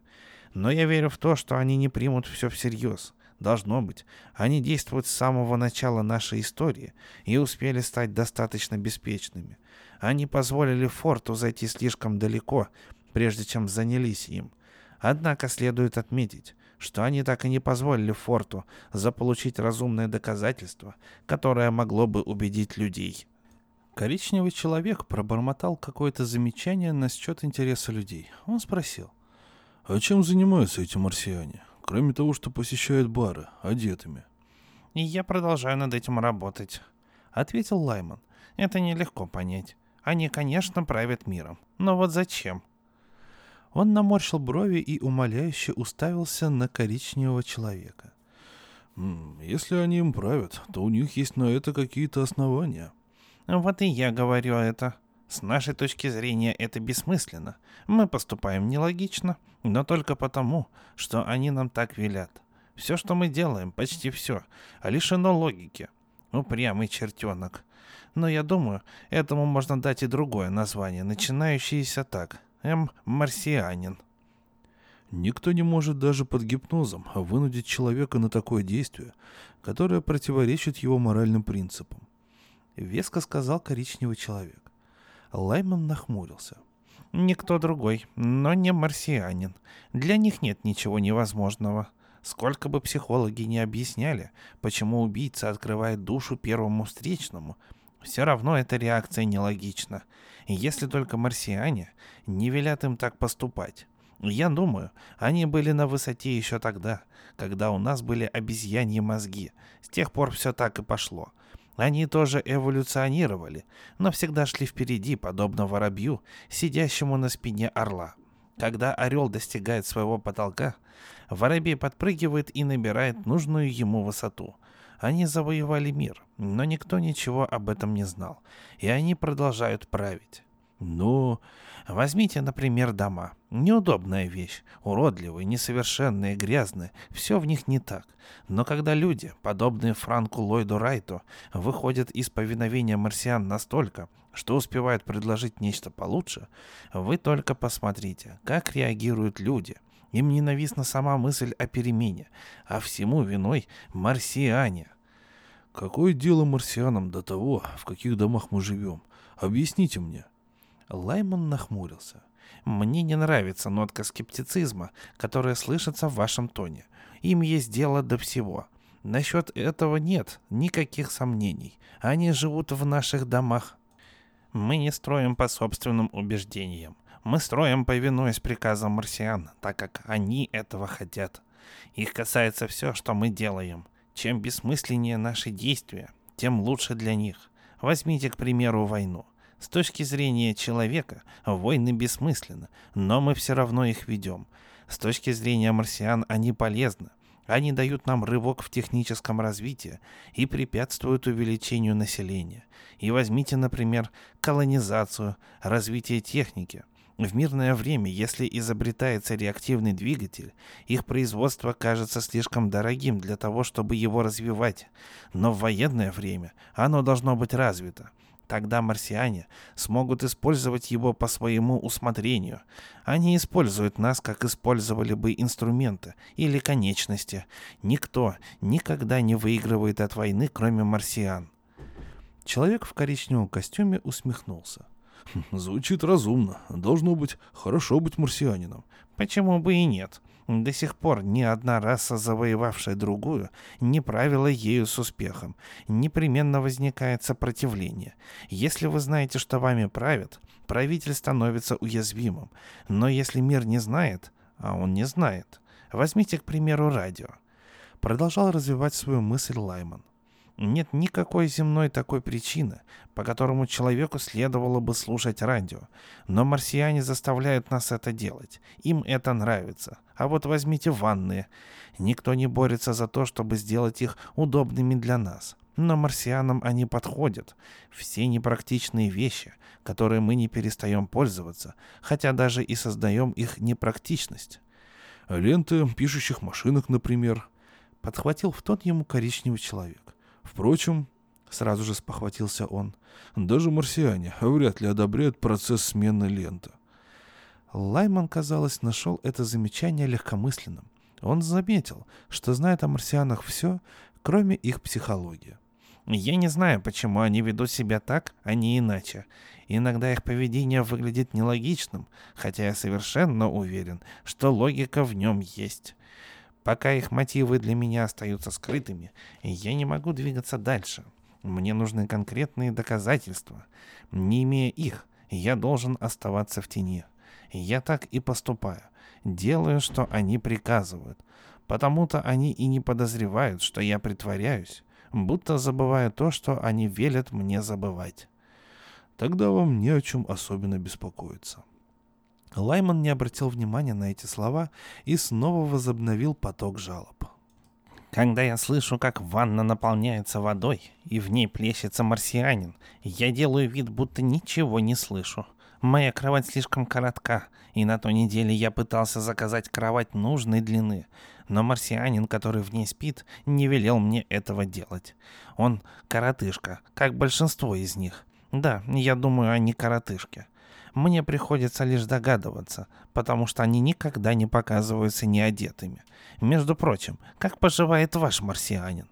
Но я верю в то, что они не примут все всерьез. Должно быть, они действуют с самого начала нашей истории и успели стать достаточно беспечными. Они позволили форту зайти слишком далеко, прежде чем занялись им. Однако следует отметить, что они так и не позволили форту заполучить разумное доказательство, которое могло бы убедить людей. Коричневый человек пробормотал какое-то замечание насчет интереса людей. Он спросил. «А чем занимаются эти марсиане? Кроме того, что посещают бары, одетыми». «И я продолжаю над этим работать», — ответил Лайман. «Это нелегко понять. Они, конечно, правят миром. Но вот зачем?» Он наморщил брови и умоляюще уставился на коричневого человека. «Если они им правят, то у них есть на это какие-то основания», вот и я говорю это. С нашей точки зрения это бессмысленно. Мы поступаем нелогично, но только потому, что они нам так велят. Все, что мы делаем, почти все, лишено логики. Упрямый чертенок. Но я думаю, этому можно дать и другое название, начинающееся так. М. Марсианин. Никто не может даже под гипнозом вынудить человека на такое действие, которое противоречит его моральным принципам. — веско сказал коричневый человек. Лайман нахмурился. «Никто другой, но не марсианин. Для них нет ничего невозможного. Сколько бы психологи не объясняли, почему убийца открывает душу первому встречному, все равно эта реакция нелогична. Если только марсиане не велят им так поступать. Я думаю, они были на высоте еще тогда, когда у нас были обезьяньи мозги. С тех пор все так и пошло. Они тоже эволюционировали, но всегда шли впереди, подобно воробью, сидящему на спине орла. Когда орел достигает своего потолка, воробей подпрыгивает и набирает нужную ему высоту. Они завоевали мир, но никто ничего об этом не знал, и они продолжают править. Ну, возьмите, например, дома. Неудобная вещь, уродливые, несовершенные, грязные, все в них не так. Но когда люди, подобные Франку Ллойду Райту, выходят из повиновения марсиан настолько, что успевают предложить нечто получше, вы только посмотрите, как реагируют люди. Им ненавистна сама мысль о перемене, а всему виной марсиане. Какое дело марсианам до того, в каких домах мы живем? Объясните мне. Лаймон нахмурился. «Мне не нравится нотка скептицизма, которая слышится в вашем тоне. Им есть дело до всего. Насчет этого нет никаких сомнений. Они живут в наших домах. Мы не строим по собственным убеждениям. Мы строим, повинуясь приказам марсиан, так как они этого хотят. Их касается все, что мы делаем. Чем бессмысленнее наши действия, тем лучше для них. Возьмите, к примеру, войну. С точки зрения человека, войны бессмысленны, но мы все равно их ведем. С точки зрения марсиан они полезны. Они дают нам рывок в техническом развитии и препятствуют увеличению населения. И возьмите, например, колонизацию, развитие техники. В мирное время, если изобретается реактивный двигатель, их производство кажется слишком дорогим для того, чтобы его развивать. Но в военное время оно должно быть развито. Тогда марсиане смогут использовать его по своему усмотрению. Они используют нас, как использовали бы инструменты или конечности. Никто никогда не выигрывает от войны, кроме марсиан. Человек в коричневом костюме усмехнулся. «Хм, звучит разумно. Должно быть, хорошо быть марсианином. Почему бы и нет? До сих пор ни одна раса, завоевавшая другую, не правила ею с успехом. Непременно возникает сопротивление. Если вы знаете, что вами правят, правитель становится уязвимым. Но если мир не знает, а он не знает, возьмите, к примеру, радио. Продолжал развивать свою мысль Лайман. Нет никакой земной такой причины, по которому человеку следовало бы слушать радио. Но марсиане заставляют нас это делать. Им это нравится. А вот возьмите ванные. Никто не борется за то, чтобы сделать их удобными для нас. Но марсианам они подходят. Все непрактичные вещи, которые мы не перестаем пользоваться, хотя даже и создаем их непрактичность. Ленты пишущих машинок, например. Подхватил в тот ему коричневый человек. Впрочем, сразу же спохватился он, даже марсиане вряд ли одобряют процесс смены ленты. Лайман, казалось, нашел это замечание легкомысленным. Он заметил, что знает о марсианах все, кроме их психологии. Я не знаю, почему они ведут себя так, а не иначе. Иногда их поведение выглядит нелогичным, хотя я совершенно уверен, что логика в нем есть. Пока их мотивы для меня остаются скрытыми, я не могу двигаться дальше. Мне нужны конкретные доказательства. Не имея их, я должен оставаться в тени. Я так и поступаю. Делаю, что они приказывают. Потому-то они и не подозревают, что я притворяюсь, будто забываю то, что они велят мне забывать. Тогда вам не о чем особенно беспокоиться. Лайман не обратил внимания на эти слова и снова возобновил поток жалоб. Когда я слышу, как ванна наполняется водой, и в ней плещется марсианин, я делаю вид, будто ничего не слышу. Моя кровать слишком коротка, и на той неделе я пытался заказать кровать нужной длины, но марсианин, который в ней спит, не велел мне этого делать. Он коротышка, как большинство из них. Да, я думаю, они коротышки. Мне приходится лишь догадываться, потому что они никогда не показываются неодетыми. Между прочим, как поживает ваш марсианин?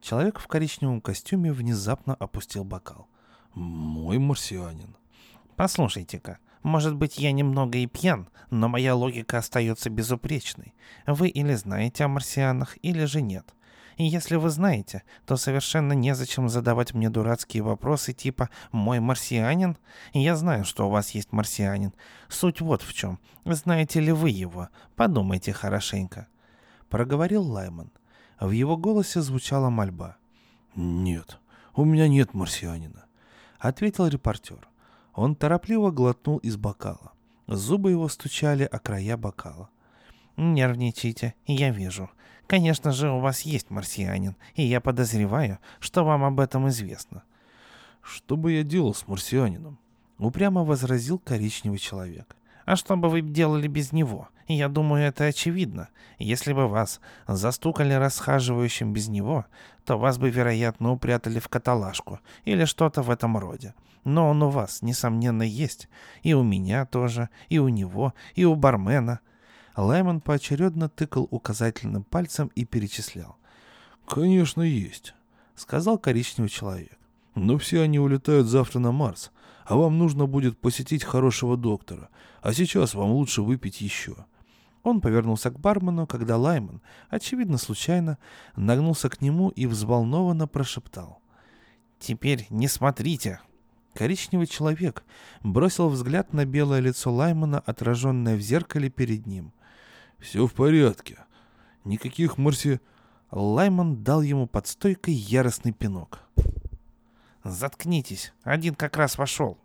Человек в коричневом костюме внезапно опустил бокал. Мой марсианин. Послушайте-ка, может быть, я немного и пьян, но моя логика остается безупречной. Вы или знаете о марсианах, или же нет. И если вы знаете, то совершенно незачем задавать мне дурацкие вопросы типа «Мой марсианин?» Я знаю, что у вас есть марсианин. Суть вот в чем. Знаете ли вы его? Подумайте хорошенько. Проговорил Лайман. В его голосе звучала мольба. «Нет, у меня нет марсианина», — ответил репортер. Он торопливо глотнул из бокала. Зубы его стучали о края бокала. «Нервничайте, я вижу. Конечно же, у вас есть марсианин, и я подозреваю, что вам об этом известно». «Что бы я делал с марсианином?» — упрямо возразил коричневый человек. «А что бы вы делали без него? Я думаю, это очевидно. Если бы вас застукали расхаживающим без него, то вас бы, вероятно, упрятали в каталажку или что-то в этом роде. Но он у вас, несомненно, есть. И у меня тоже, и у него, и у бармена. Лаймон поочередно тыкал указательным пальцем и перечислял. «Конечно, есть», — сказал коричневый человек. «Но все они улетают завтра на Марс, а вам нужно будет посетить хорошего доктора, а сейчас вам лучше выпить еще». Он повернулся к бармену, когда Лаймон, очевидно случайно, нагнулся к нему и взволнованно прошептал. «Теперь не смотрите!» Коричневый человек бросил взгляд на белое лицо Лаймана, отраженное в зеркале перед ним. «Все в порядке. Никаких марси...» Лайман дал ему под стойкой яростный пинок. «Заткнитесь, один как раз вошел».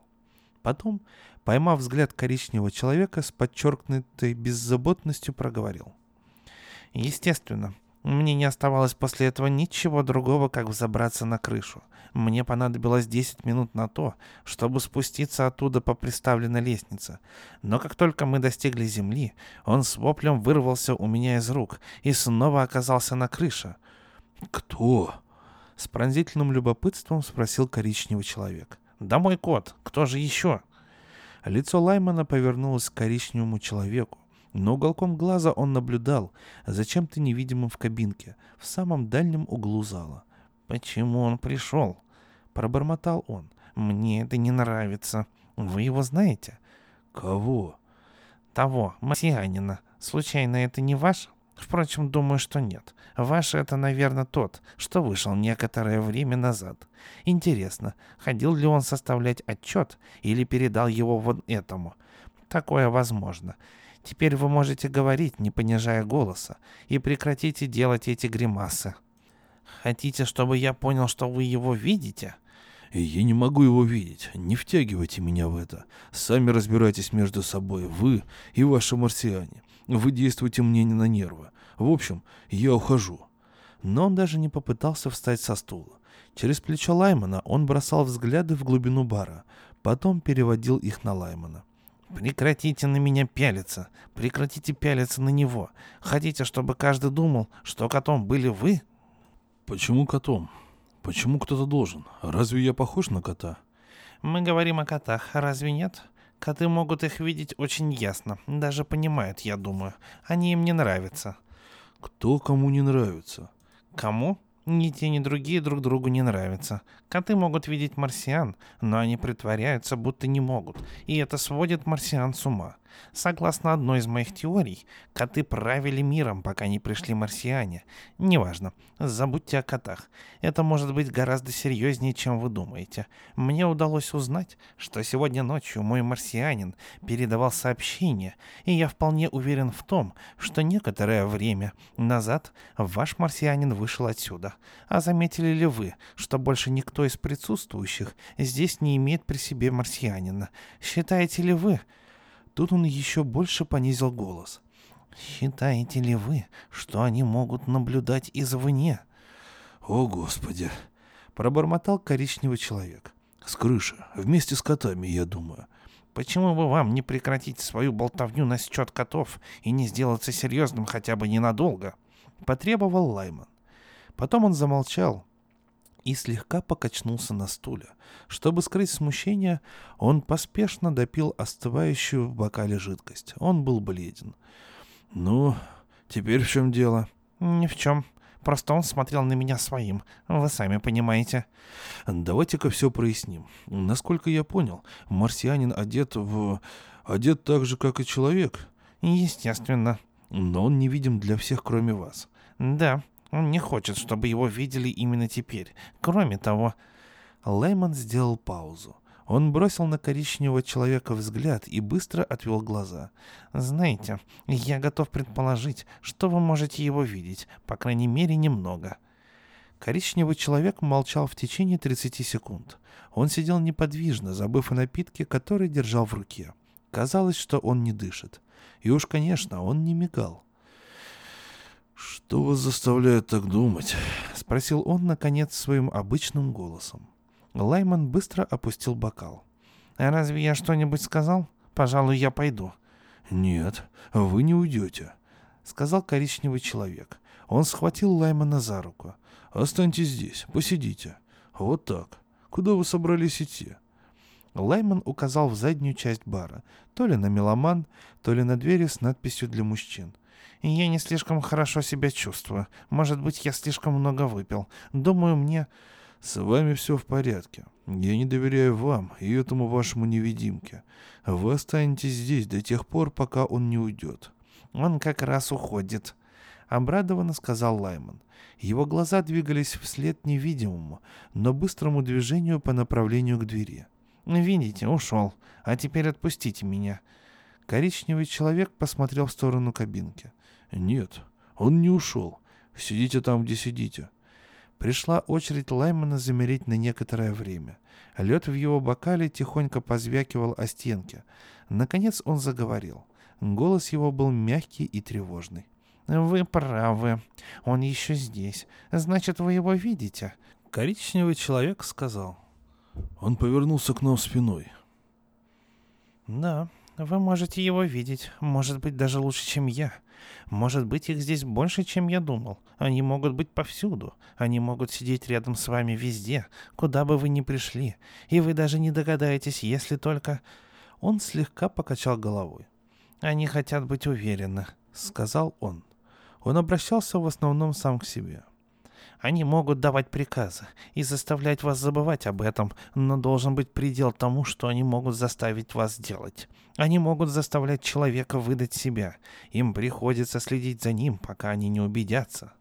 Потом, поймав взгляд коричневого человека, с подчеркнутой беззаботностью проговорил. «Естественно, мне не оставалось после этого ничего другого, как взобраться на крышу. Мне понадобилось 10 минут на то, чтобы спуститься оттуда по приставленной лестнице. Но как только мы достигли земли, он с воплем вырвался у меня из рук и снова оказался на крыше. «Кто?» — с пронзительным любопытством спросил коричневый человек. «Да мой кот, кто же еще?» Лицо Лаймана повернулось к коричневому человеку, но уголком глаза он наблюдал за чем-то невидимым в кабинке, в самом дальнем углу зала. «Почему он пришел?» — пробормотал он. «Мне это не нравится. Вы его знаете?» «Кого?» «Того, марсианина. Случайно это не ваш?» Впрочем, думаю, что нет. Ваш это, наверное, тот, что вышел некоторое время назад. Интересно, ходил ли он составлять отчет или передал его вот этому? Такое возможно. Теперь вы можете говорить, не понижая голоса, и прекратите делать эти гримасы. Хотите, чтобы я понял, что вы его видите? Я не могу его видеть. Не втягивайте меня в это. Сами разбирайтесь между собой, вы и ваши марсиане. Вы действуете мне не на нервы. В общем, я ухожу. Но он даже не попытался встать со стула. Через плечо Лаймана он бросал взгляды в глубину бара, потом переводил их на Лаймана. «Прекратите на меня пялиться. Прекратите пялиться на него. Хотите, чтобы каждый думал, что котом были вы?» Почему котом? Почему кто-то должен? Разве я похож на кота? Мы говорим о котах, а разве нет? Коты могут их видеть очень ясно, даже понимают, я думаю. Они им не нравятся. Кто кому не нравится? Кому? Ни те, ни другие друг другу не нравятся. Коты могут видеть марсиан, но они притворяются, будто не могут. И это сводит марсиан с ума. Согласно одной из моих теорий, коты правили миром, пока не пришли марсиане. Неважно, забудьте о котах. Это может быть гораздо серьезнее, чем вы думаете. Мне удалось узнать, что сегодня ночью мой марсианин передавал сообщение, и я вполне уверен в том, что некоторое время назад ваш марсианин вышел отсюда. А заметили ли вы, что больше никто из присутствующих здесь не имеет при себе марсианина? Считаете ли вы, Тут он еще больше понизил голос. «Считаете ли вы, что они могут наблюдать извне?» «О, Господи!» — пробормотал коричневый человек. «С крыши, вместе с котами, я думаю». «Почему бы вам не прекратить свою болтовню насчет котов и не сделаться серьезным хотя бы ненадолго?» — потребовал Лайман. Потом он замолчал, и слегка покачнулся на стуле. Чтобы скрыть смущение, он поспешно допил остывающую в бокале жидкость. Он был бледен. «Ну, теперь в чем дело?» «Ни в чем. Просто он смотрел на меня своим. Вы сами понимаете». «Давайте-ка все проясним. Насколько я понял, марсианин одет в... одет так же, как и человек». «Естественно». «Но он невидим для всех, кроме вас». «Да, он не хочет, чтобы его видели именно теперь. Кроме того, Леймон сделал паузу. Он бросил на коричневого человека взгляд и быстро отвел глаза. «Знаете, я готов предположить, что вы можете его видеть, по крайней мере, немного». Коричневый человек молчал в течение 30 секунд. Он сидел неподвижно, забыв о напитке, который держал в руке. Казалось, что он не дышит. И уж, конечно, он не мигал. «Что вас заставляет так думать?» — спросил он, наконец, своим обычным голосом. Лайман быстро опустил бокал. «Разве я что-нибудь сказал? Пожалуй, я пойду». «Нет, вы не уйдете», — сказал коричневый человек. Он схватил Лаймана за руку. «Останьтесь здесь, посидите. Вот так. Куда вы собрались идти?» Лайман указал в заднюю часть бара, то ли на меломан, то ли на двери с надписью «Для мужчин». Я не слишком хорошо себя чувствую. Может быть, я слишком много выпил. Думаю, мне...» «С вами все в порядке. Я не доверяю вам и этому вашему невидимке. Вы останетесь здесь до тех пор, пока он не уйдет». «Он как раз уходит», — обрадованно сказал Лайман. Его глаза двигались вслед невидимому, но быстрому движению по направлению к двери. «Видите, ушел. А теперь отпустите меня». Коричневый человек посмотрел в сторону кабинки. «Нет, он не ушел. Сидите там, где сидите». Пришла очередь Лаймана замереть на некоторое время. Лед в его бокале тихонько позвякивал о стенке. Наконец он заговорил. Голос его был мягкий и тревожный. «Вы правы. Он еще здесь. Значит, вы его видите?» Коричневый человек сказал. «Он повернулся к нам спиной». «Да, вы можете его видеть, может быть, даже лучше, чем я. Может быть, их здесь больше, чем я думал. Они могут быть повсюду. Они могут сидеть рядом с вами везде, куда бы вы ни пришли. И вы даже не догадаетесь, если только...» Он слегка покачал головой. «Они хотят быть уверены», — сказал он. Он обращался в основном сам к себе. Они могут давать приказы и заставлять вас забывать об этом, но должен быть предел тому, что они могут заставить вас делать. Они могут заставлять человека выдать себя. Им приходится следить за ним, пока они не убедятся.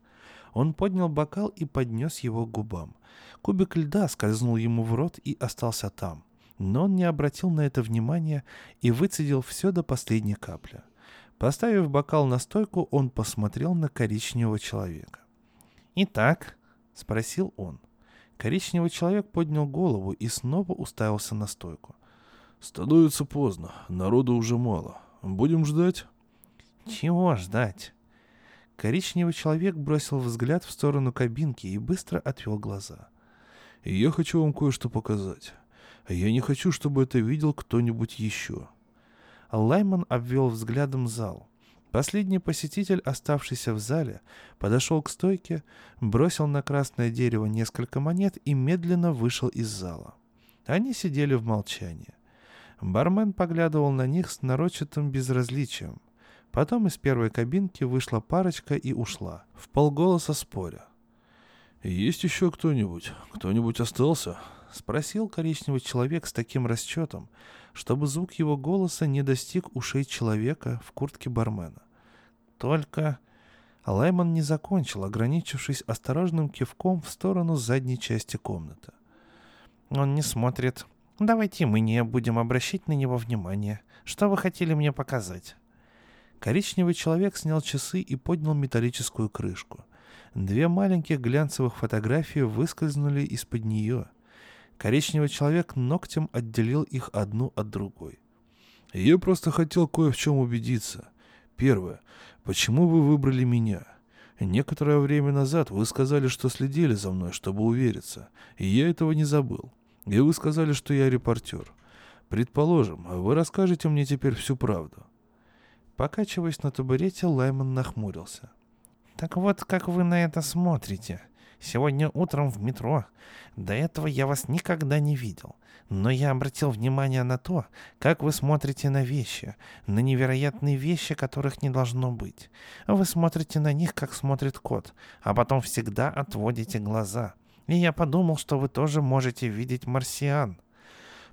Он поднял бокал и поднес его к губам. Кубик льда скользнул ему в рот и остался там. Но он не обратил на это внимания и выцедил все до последней капли. Поставив бокал на стойку, он посмотрел на коричневого человека. «Итак?» — спросил он. Коричневый человек поднял голову и снова уставился на стойку. «Становится поздно. Народу уже мало. Будем ждать?» «Чего ждать?» Коричневый человек бросил взгляд в сторону кабинки и быстро отвел глаза. «Я хочу вам кое-что показать. Я не хочу, чтобы это видел кто-нибудь еще». Лайман обвел взглядом зал. Последний посетитель, оставшийся в зале, подошел к стойке, бросил на красное дерево несколько монет и медленно вышел из зала. Они сидели в молчании. Бармен поглядывал на них с нарочитым безразличием. Потом из первой кабинки вышла парочка и ушла, в полголоса споря. «Есть еще кто-нибудь? Кто-нибудь остался?» —— спросил коричневый человек с таким расчетом, чтобы звук его голоса не достиг ушей человека в куртке бармена. «Только...» Лайман не закончил, ограничившись осторожным кивком в сторону задней части комнаты. «Он не смотрит. Давайте мы не будем обращать на него внимания. Что вы хотели мне показать?» Коричневый человек снял часы и поднял металлическую крышку. Две маленьких глянцевых фотографии выскользнули из-под нее. Коричневый человек ногтем отделил их одну от другой. «Я просто хотел кое в чем убедиться. Первое. Почему вы выбрали меня? Некоторое время назад вы сказали, что следили за мной, чтобы увериться, и я этого не забыл. И вы сказали, что я репортер. Предположим, вы расскажете мне теперь всю правду. Покачиваясь на табурете, Лайман нахмурился. «Так вот, как вы на это смотрите. Сегодня утром в метро. До этого я вас никогда не видел. Но я обратил внимание на то, как вы смотрите на вещи, на невероятные вещи, которых не должно быть. Вы смотрите на них, как смотрит кот, а потом всегда отводите глаза. И я подумал, что вы тоже можете видеть марсиан».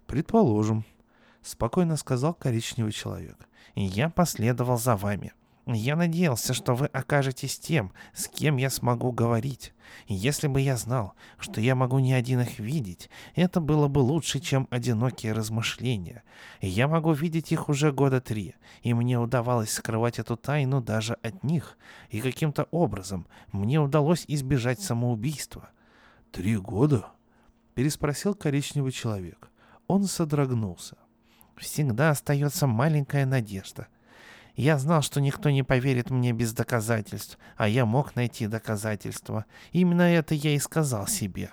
«Предположим», — спокойно сказал коричневый человек и я последовал за вами. Я надеялся, что вы окажетесь тем, с кем я смогу говорить. Если бы я знал, что я могу не один их видеть, это было бы лучше, чем одинокие размышления. Я могу видеть их уже года три, и мне удавалось скрывать эту тайну даже от них, и каким-то образом мне удалось избежать самоубийства. «Три года?» — переспросил коричневый человек. Он содрогнулся всегда остается маленькая надежда. Я знал, что никто не поверит мне без доказательств, а я мог найти доказательства. Именно это я и сказал себе.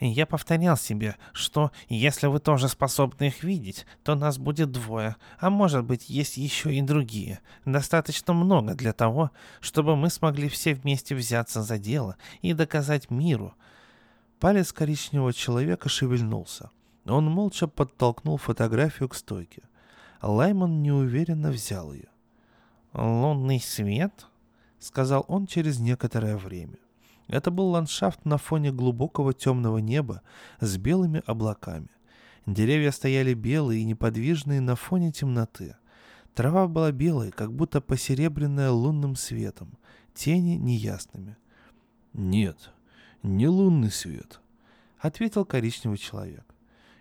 Я повторял себе, что если вы тоже способны их видеть, то нас будет двое, а может быть есть еще и другие. Достаточно много для того, чтобы мы смогли все вместе взяться за дело и доказать миру. Палец коричневого человека шевельнулся. Он молча подтолкнул фотографию к стойке. Лаймон неуверенно взял ее. «Лунный свет?» — сказал он через некоторое время. Это был ландшафт на фоне глубокого темного неба с белыми облаками. Деревья стояли белые и неподвижные на фоне темноты. Трава была белой, как будто посеребренная лунным светом, тени неясными. «Нет, не лунный свет», — ответил коричневый человек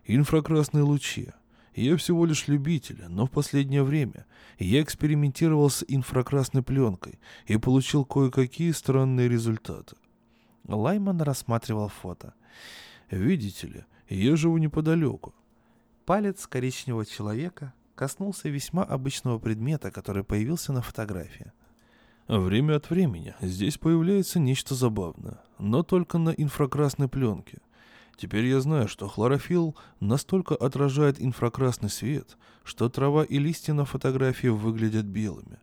инфракрасные лучи. Я всего лишь любитель, но в последнее время я экспериментировал с инфракрасной пленкой и получил кое-какие странные результаты. Лайман рассматривал фото. Видите ли, я живу неподалеку. Палец коричневого человека коснулся весьма обычного предмета, который появился на фотографии. Время от времени здесь появляется нечто забавное, но только на инфракрасной пленке – Теперь я знаю, что хлорофилл настолько отражает инфракрасный свет, что трава и листья на фотографии выглядят белыми.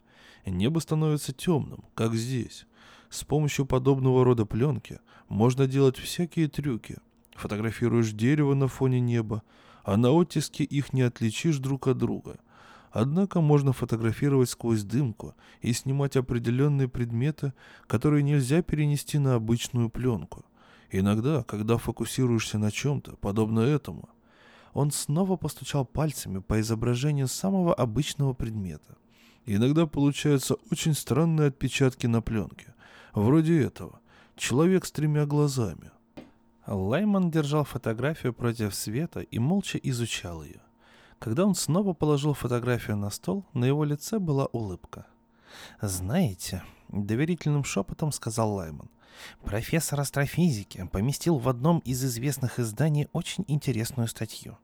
Небо становится темным, как здесь. С помощью подобного рода пленки можно делать всякие трюки. Фотографируешь дерево на фоне неба, а на оттиске их не отличишь друг от друга. Однако можно фотографировать сквозь дымку и снимать определенные предметы, которые нельзя перенести на обычную пленку. Иногда, когда фокусируешься на чем-то, подобно этому, он снова постучал пальцами по изображению самого обычного предмета. Иногда получаются очень странные отпечатки на пленке, вроде этого. Человек с тремя глазами. Лайман держал фотографию против света и молча изучал ее. Когда он снова положил фотографию на стол, на его лице была улыбка. «Знаете», — доверительным шепотом сказал Лайман, Профессор астрофизики поместил в одном из известных изданий очень интересную статью.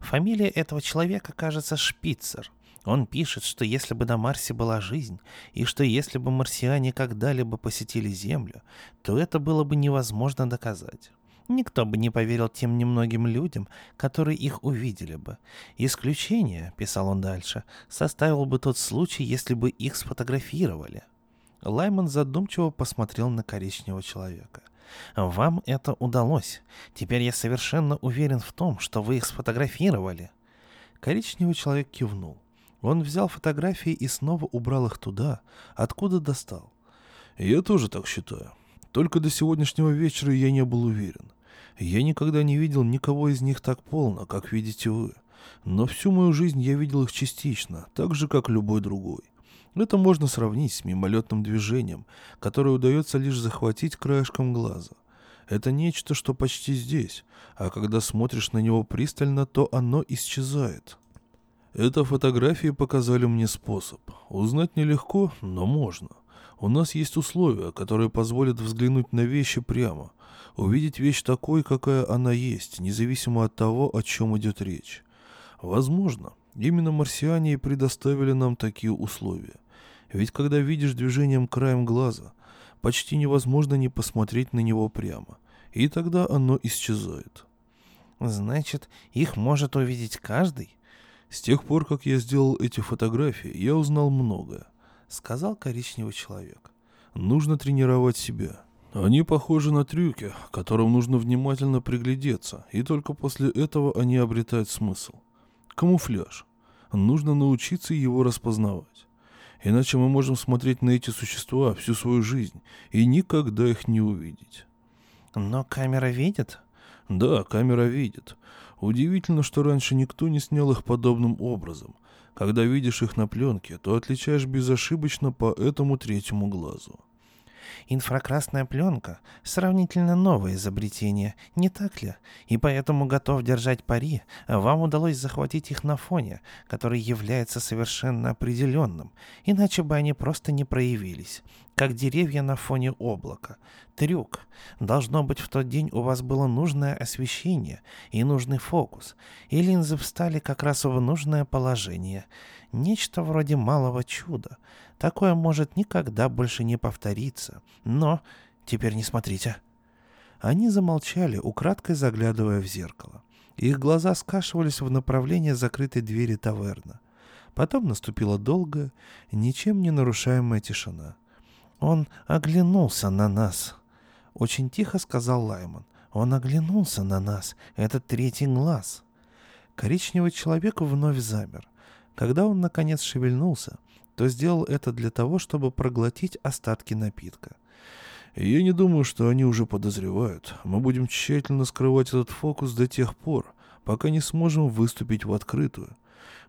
Фамилия этого человека, кажется, Шпицер. Он пишет, что если бы на Марсе была жизнь, и что если бы марсиане когда-либо посетили Землю, то это было бы невозможно доказать. Никто бы не поверил тем немногим людям, которые их увидели бы. Исключение, писал он дальше, составил бы тот случай, если бы их сфотографировали. Лайман задумчиво посмотрел на коричневого человека. «Вам это удалось. Теперь я совершенно уверен в том, что вы их сфотографировали». Коричневый человек кивнул. Он взял фотографии и снова убрал их туда, откуда достал. «Я тоже так считаю. Только до сегодняшнего вечера я не был уверен. Я никогда не видел никого из них так полно, как видите вы. Но всю мою жизнь я видел их частично, так же, как любой другой. Это можно сравнить с мимолетным движением, которое удается лишь захватить краешком глаза. Это нечто, что почти здесь, а когда смотришь на него пристально, то оно исчезает. Это фотографии показали мне способ. Узнать нелегко, но можно. У нас есть условия, которые позволят взглянуть на вещи прямо, увидеть вещь такой, какая она есть, независимо от того, о чем идет речь. Возможно, именно марсиане и предоставили нам такие условия. Ведь когда видишь движением краем глаза, почти невозможно не посмотреть на него прямо, и тогда оно исчезает. Значит, их может увидеть каждый? С тех пор, как я сделал эти фотографии, я узнал многое, сказал коричневый человек. Нужно тренировать себя. Они похожи на трюки, которым нужно внимательно приглядеться, и только после этого они обретают смысл. Камуфляж. Нужно научиться его распознавать. Иначе мы можем смотреть на эти существа всю свою жизнь и никогда их не увидеть. Но камера видит? Да, камера видит. Удивительно, что раньше никто не снял их подобным образом. Когда видишь их на пленке, то отличаешь безошибочно по этому третьему глазу. Инфракрасная пленка – сравнительно новое изобретение, не так ли? И поэтому готов держать пари, вам удалось захватить их на фоне, который является совершенно определенным, иначе бы они просто не проявились, как деревья на фоне облака. Трюк. Должно быть, в тот день у вас было нужное освещение и нужный фокус, и линзы встали как раз в нужное положение. Нечто вроде малого чуда – Такое может никогда больше не повториться. Но теперь не смотрите. Они замолчали, украдкой заглядывая в зеркало. Их глаза скашивались в направлении закрытой двери таверна. Потом наступила долгая, ничем не нарушаемая тишина. «Он оглянулся на нас», — очень тихо сказал Лаймон. «Он оглянулся на нас, этот третий глаз». Коричневый человек вновь замер. Когда он, наконец, шевельнулся, то сделал это для того, чтобы проглотить остатки напитка. Я не думаю, что они уже подозревают. Мы будем тщательно скрывать этот фокус до тех пор, пока не сможем выступить в открытую.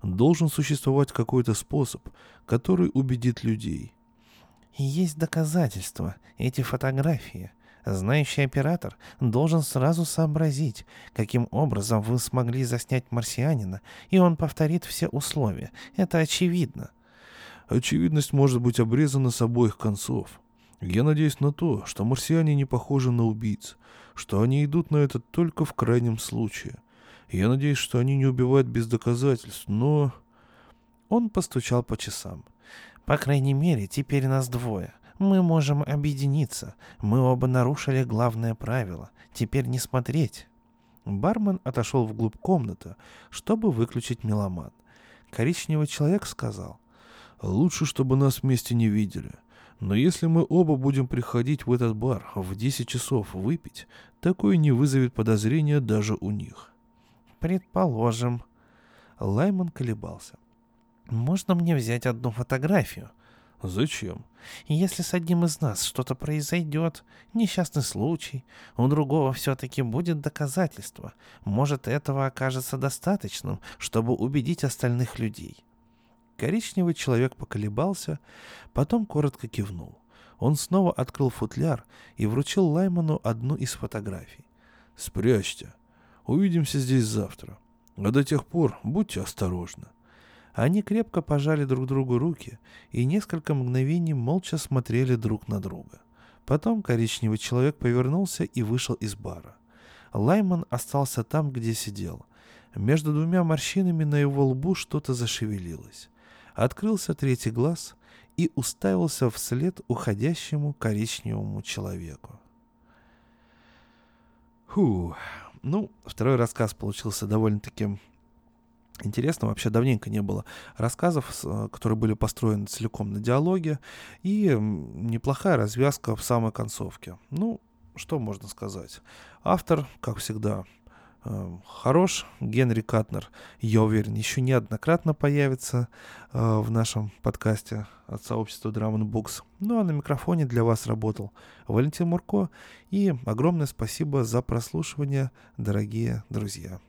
Должен существовать какой-то способ, который убедит людей. Есть доказательства, эти фотографии. Знающий оператор должен сразу сообразить, каким образом вы смогли заснять марсианина, и он повторит все условия. Это очевидно очевидность может быть обрезана с обоих концов. Я надеюсь на то, что марсиане не похожи на убийц, что они идут на это только в крайнем случае. Я надеюсь, что они не убивают без доказательств, но... Он постучал по часам. По крайней мере, теперь нас двое. Мы можем объединиться. Мы оба нарушили главное правило. Теперь не смотреть. Бармен отошел вглубь комнаты, чтобы выключить меломан. Коричневый человек сказал — Лучше, чтобы нас вместе не видели. Но если мы оба будем приходить в этот бар в 10 часов выпить, такое не вызовет подозрения даже у них. Предположим. Лаймон колебался. Можно мне взять одну фотографию? Зачем? Если с одним из нас что-то произойдет, несчастный случай, у другого все-таки будет доказательство. Может, этого окажется достаточным, чтобы убедить остальных людей. Коричневый человек поколебался, потом коротко кивнул. Он снова открыл футляр и вручил Лайману одну из фотографий. «Спрячьте. Увидимся здесь завтра. А до тех пор будьте осторожны». Они крепко пожали друг другу руки и несколько мгновений молча смотрели друг на друга. Потом коричневый человек повернулся и вышел из бара. Лайман остался там, где сидел. Между двумя морщинами на его лбу что-то зашевелилось. Открылся третий глаз и уставился вслед уходящему коричневому человеку. Фу, ну, второй рассказ получился довольно-таки интересным. Вообще давненько не было рассказов, э, которые были построены целиком на диалоге. И неплохая развязка в самой концовке. Ну, что можно сказать? Автор, как всегда, хорош. Генри Катнер, я уверен, еще неоднократно появится э, в нашем подкасте от сообщества Drum Books. Ну а на микрофоне для вас работал Валентин Мурко. И огромное спасибо за прослушивание, дорогие друзья.